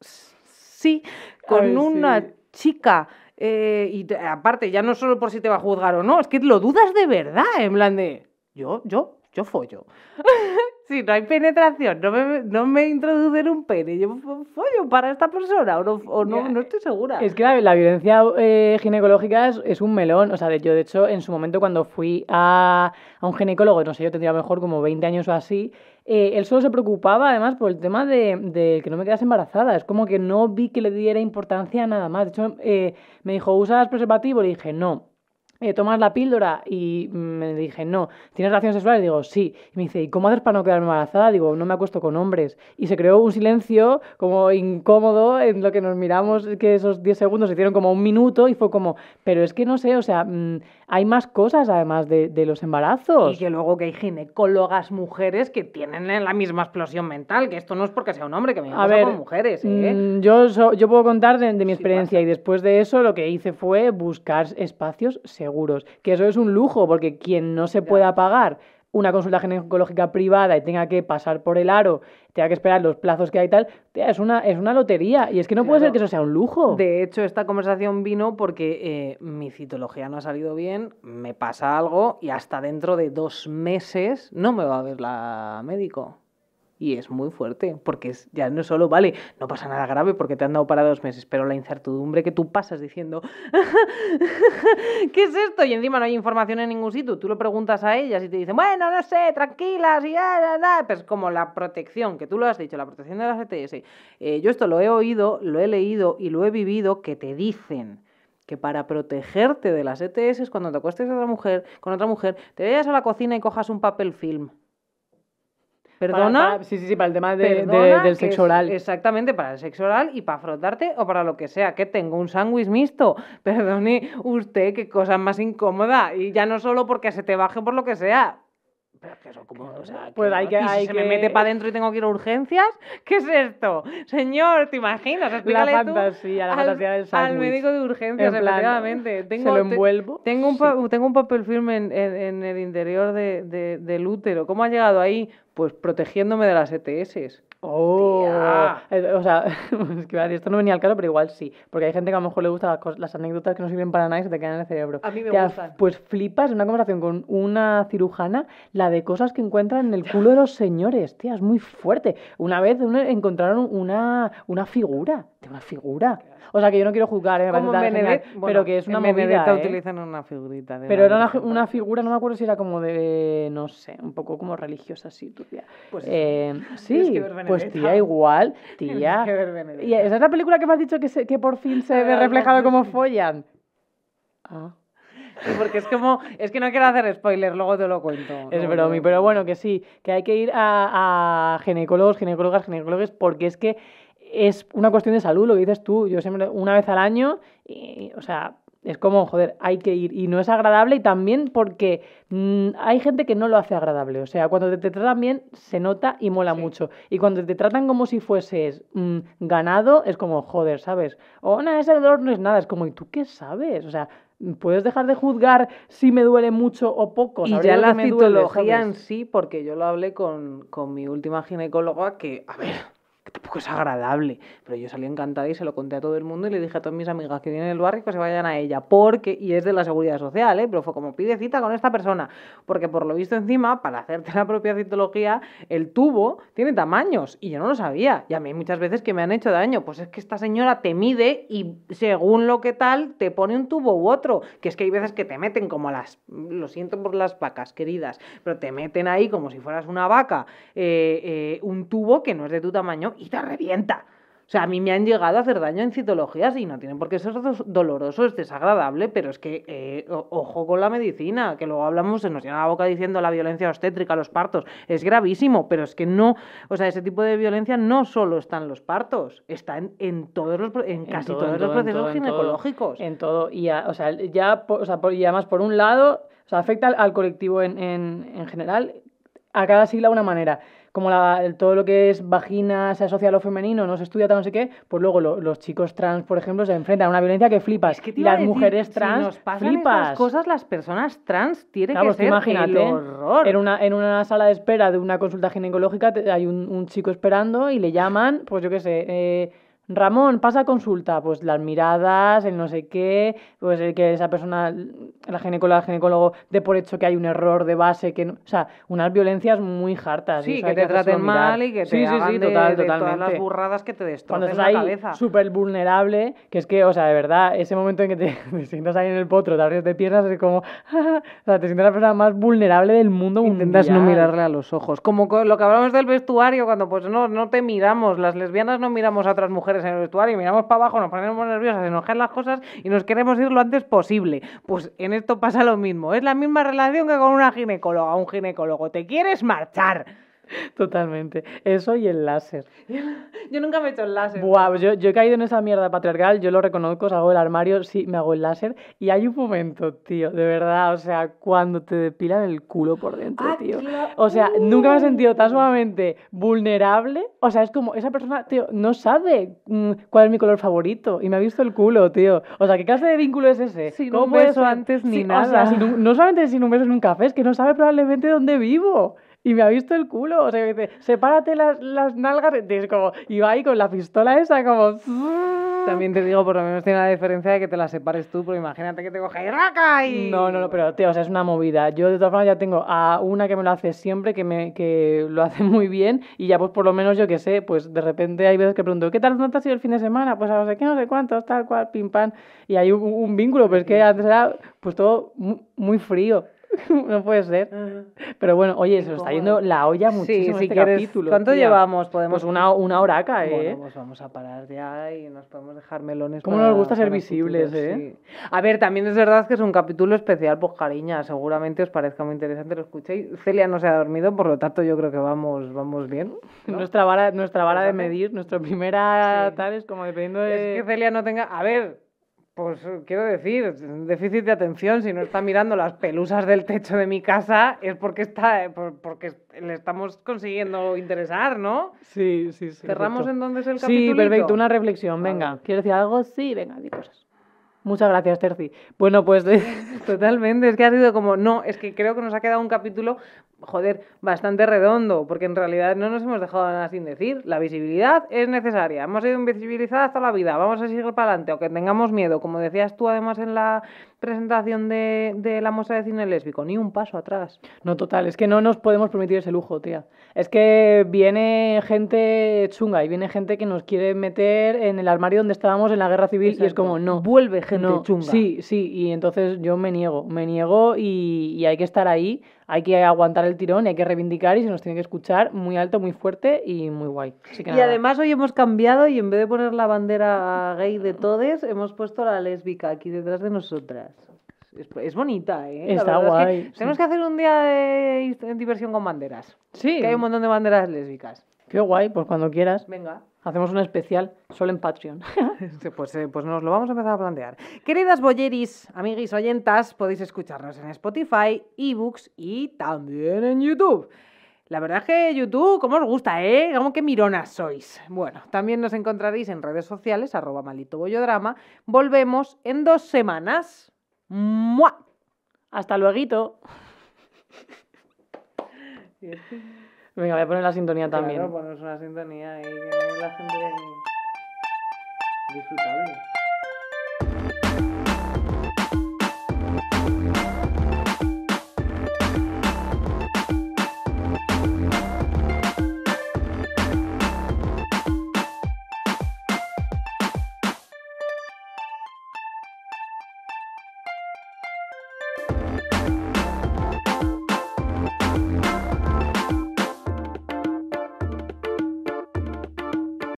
sí, con una chica eh, y aparte, ya no solo por si te va a juzgar o no, es que lo dudas de verdad, en plan de, yo, yo, yo follo. si no hay penetración, no me, no me introducen un pene, yo follo para esta persona o no, o no, no estoy segura.
Es que la, violencia eh, ginecológica es, un melón. O sea, de, yo de hecho en su momento cuando fui a, a un ginecólogo, no sé, yo tendría mejor como 20 años o así, eh, él solo se preocupaba además por el tema de, que no me quedas embarazada. Es como que no vi que le diera importancia a nada más. De hecho, eh, me dijo, ¿usas preservativo? Le dije, no. Eh, ¿tomas la píldora? Y me dije, no. ¿Tienes relaciones sexuales? Digo, sí. Y me dice, ¿y cómo haces para no quedarme embarazada? Digo, no me acuesto con hombres. Y se creó un silencio como incómodo en lo que nos miramos, que esos 10 segundos se hicieron como un minuto y fue como, pero es que no sé, o sea, mm, hay más cosas además de, de, los embarazos.
Y que luego que hay ginecólogas mujeres que tienen la misma explosión mental, que esto no es porque sea un hombre, que me a ver, con mujeres. ¿eh?
Mm, yo, yo puedo contar de, mi experiencia y después de eso lo que hice fue buscar espacios seguros, que eso es un lujo, porque quien no se pueda pagar una consulta ginecológica privada y tenga que pasar por el aro, tenga que esperar los plazos que hay y tal, es una, es una lotería. Y es que no puede ser que eso sea un lujo.
De hecho, esta conversación vino porque eh, mi citología no ha salido bien, me pasa algo y hasta dentro de dos meses no me va a ver la médico. Y es muy fuerte, porque ya no solo, vale, no pasa nada grave porque te han dado para dos meses, pero la incertidumbre que tú pasas diciendo, ¿qué es esto? Y encima no hay información en ningún sitio. Tú lo preguntas a ellas y te dicen, bueno, no sé, tranquilas, y ya, ya, Pues como la protección, que tú lo has dicho, la protección de las ETS. Eh, yo esto lo he oído, lo he leído y lo he vivido, que te dicen que para protegerte de las ETS, cuando te acuestes a otra mujer, con otra mujer, te vayas a la cocina y cojas un papel film Perdona.
sí, sí, sí, para el tema del sexo oral.
exactamente, para el sexo oral y para frotarte o para lo que sea. Que tengo un sándwich mixto. Perdone usted, qué cosa más incómoda. Y ya no solo porque se te baje por lo que sea. Pero que eso como, o sea, pues hay que, hay si se me mete para adentro y tengo que ir a urgencias, ¿qué es esto? Señor, ¿te imaginas?
Explícale la fantasía, la fantasía del sándwich.
Al médico de urgencias, efectivamente.
Tengo, se lo envuelvo.
tengo, un tengo un papel firme en, en, el interior de, de, del útero. ¿Cómo ha llegado ahí? Pues protegiéndome de las ETS.
Oh, eh, o sea, es que esto no venía al caso, pero igual sí, porque hay gente que a lo mejor le gustan las, anécdotas que no sirven para nada y se te quedan en el cerebro.
A mí me gustan.
Pues flipas en una conversación con una cirujana la de cosas que encuentran en el culo de los señores, tía, es muy fuerte. Una vez encontraron una, una figura, una figura. O sea, que yo no quiero juzgar, ¿eh?
Como en
pero que es una en
movida, ¿eh? utilizan una figurita.
pero era una, una, figura, no me acuerdo si era como de, no sé, un poco como religiosa, así, tía. Pues eh, sí, pues tía, igual, tía. y esa es la película que me has dicho que, se, que por fin se ve reflejado como follan.
Ah. porque es como, es que no quiero hacer spoiler, luego te lo cuento.
Es bromi, pero bueno, que sí, que hay que ir a, a ginecólogos, ginecólogas, ginecólogos, porque es que es una cuestión de salud, lo que dices tú. Yo siempre, una vez al año, y, o sea, es como, joder, hay que ir. Y no es agradable y también porque mm, hay gente que no lo hace agradable. O sea, cuando te, tratan bien, se nota y mola mucho. Y cuando te tratan como si fueses mm, ganado, es como, joder, ¿sabes? O, no, ese dolor no es nada. Es como, ¿y tú qué sabes? O sea, puedes dejar de juzgar si me duele mucho o poco.
Y ya la citología en sí, porque yo lo hablé con, con mi última ginecóloga, que, a ver que tampoco es agradable. Pero yo salí encantada y se lo conté a todo el mundo y le dije a todas mis amigas que vienen el barrio que se vayan a ella, porque, y es de la seguridad social, ¿eh? pero fue como pide cita con esta persona, porque por lo visto encima, para hacerte la propia citología, el tubo tiene tamaños y yo no lo sabía. Y a mí muchas veces que me han hecho daño, pues es que esta señora te mide y según lo que tal, te pone un tubo u otro, que es que hay veces que te meten como las, lo siento por las vacas queridas, pero te meten ahí como si fueras una vaca, eh, eh, un tubo que no es de tu tamaño y te revienta. O sea, a mí me han llegado a hacer daño en citologías y no tienen por qué ser doloroso, es desagradable, pero es que eh, ojo con la medicina, que luego hablamos, se nos llena la boca diciendo la violencia obstétrica, los partos, es gravísimo, pero es que no, o sea, ese tipo de violencia no solo está en los partos, está en, todos los, en casi todos los procesos ginecológicos.
En todo, y o sea, ya, o sea, y además por un lado, o sea, afecta al, colectivo en, en, en general, a cada sigla una manera como todo lo que es vagina se asocia a lo femenino, no se estudia tal no sé qué, pues luego los chicos trans, por ejemplo, se enfrentan a una violencia que flipas. y las mujeres trans, si nos pasan flipas.
cosas, las personas trans tienen que pues ser el horror.
En una, en una sala de espera de una consulta ginecológica hay un, un chico esperando y le llaman, pues yo qué sé, eh, Ramón, pasa consulta, pues las miradas, el no sé qué, pues el que esa persona, la ginecóloga, el ginecólogo, dé por hecho que hay un error de base, que no, o sea, unas violencias muy hartas.
Sí, que te traten mal y que te sí, hagan sí, total, de, todas las burradas que te destrocen la cabeza.
súper vulnerable, que es que, o sea, de verdad, ese momento en que te, sientas ahí en el potro, te abres de piernas, es como, o sea, te sientes la persona más vulnerable del mundo
Intentas no mirarle a los ojos, como lo que hablamos del vestuario, cuando pues no, no te miramos, las lesbianas no miramos a otras mujeres en el vestuario, miramos para abajo, nos ponemos nerviosas, caen las cosas y nos queremos ir lo antes posible. Pues en esto pasa lo mismo. Es la misma relación que con una ginecóloga, un ginecólogo. Te quieres marchar
Totalmente. Eso y el láser.
Yo nunca me he hecho el láser.
Buah, pues yo, yo, he caído en esa mierda patriarcal, yo lo reconozco, salgo del armario, sí, me hago el láser. Y hay un momento, tío, de verdad, o sea, cuando te depilan el culo por dentro, ah, tío. O sea, nunca me he sentido tan sumamente vulnerable. O sea, es como, esa persona, tío, no sabe mm, cuál es mi color favorito y me ha visto el culo, tío. O sea, ¿qué clase de vínculo es ese?
Sin un beso antes ni nada.
O sea, no solamente sin un beso en un café, es que no sabe probablemente dónde vivo y me ha visto el culo. O sea, que dice, sepárate las, las nalgas. Y, como, y va ahí con la pistola esa, como.
También te digo, por lo menos tiene la diferencia de que te la separes tú, pero imagínate que te coge y raca y.
No, no, no, pero tío, o sea, es una movida. Yo de todas formas ya tengo a una que me lo hace siempre, que, me, que lo hace muy bien, y ya pues por lo menos yo que sé, pues de repente hay veces que pregunto, ¿qué tal no te ha sido el fin de semana? Pues a no sé qué, no sé cuántos, tal cual, pim pam. Y hay un, vínculo, pero es que antes era pues todo muy frío. no puede ser. Pero bueno, oye, se nos está yendo la olla muchísimo sí, este capítulo.
¿Cuánto llevamos? Podemos...
Pues una, una hora acá, ¿eh?
Bueno, pues vamos a parar ya y nos podemos dejar melones.
¿Cómo nos gusta ser visibles, eh?
A ver, también es verdad que es un capítulo especial, pues cariña, seguramente os parezca muy interesante, lo escuchéis. Celia no se ha dormido, por lo tanto yo creo que vamos, vamos bien.
Nuestra vara, nuestra vara de medir, nuestra primera tal es como dependiendo de...
Es que Celia no tenga... A ver, pues quiero decir, déficit de atención, si no está mirando las pelusas del techo de mi casa, es porque está porque le estamos consiguiendo interesar, ¿no?
Sí, sí, sí.
¿Cerramos entonces el capítulo?
Sí, perfecto, una reflexión, venga. ¿Quieres decir algo? Sí, venga, di cosas. Muchas gracias, Terci. Bueno, pues
totalmente, es que ha sido como, no, es que creo que nos ha quedado un capítulo, joder, bastante redondo, porque en realidad no nos hemos dejado nada sin decir. La visibilidad es necesaria, hemos sido invisibilizadas toda la vida, vamos a seguir para adelante, aunque tengamos miedo, como decías tú además en la presentación de, de la muestra de cine lésbico, ni un paso atrás.
No, total, es que no nos podemos permitir ese lujo, tía. Es que viene gente chunga y viene gente que nos quiere meter en el armario donde estábamos en la guerra civil y es como, no.
Vuelve gente chunga.
Sí, sí, y entonces yo me niego, me niego y, hay que estar ahí, hay que aguantar el tirón y hay que reivindicar y se nos tiene que escuchar muy alto, muy fuerte y muy guay.
y además hoy hemos cambiado y en vez de poner la bandera gay de todes, hemos puesto la lésbica aquí detrás de nosotras. Es, bonita, ¿eh?
Está guay.
Tenemos que hacer un día de diversión con banderas.
Sí.
Que hay un montón de banderas lésbicas.
Qué guay, pues cuando quieras.
Venga.
Hacemos un especial solo en Patreon.
pues, eh, pues nos lo vamos a empezar a plantear. Queridas boyeris, amiguis oyentas, podéis escucharnos en Spotify, ebooks y también en YouTube. La verdad es que YouTube, ¿cómo os gusta, eh? ¿Cómo que mironas sois? Bueno, también nos encontraréis en redes sociales, arroba malito bollodrama. Volvemos en dos semanas. ¡Mua!
Hasta luego. Venga, voy a poner la sintonía también.
Claro, ponos una sintonía y que la gente disfrutable.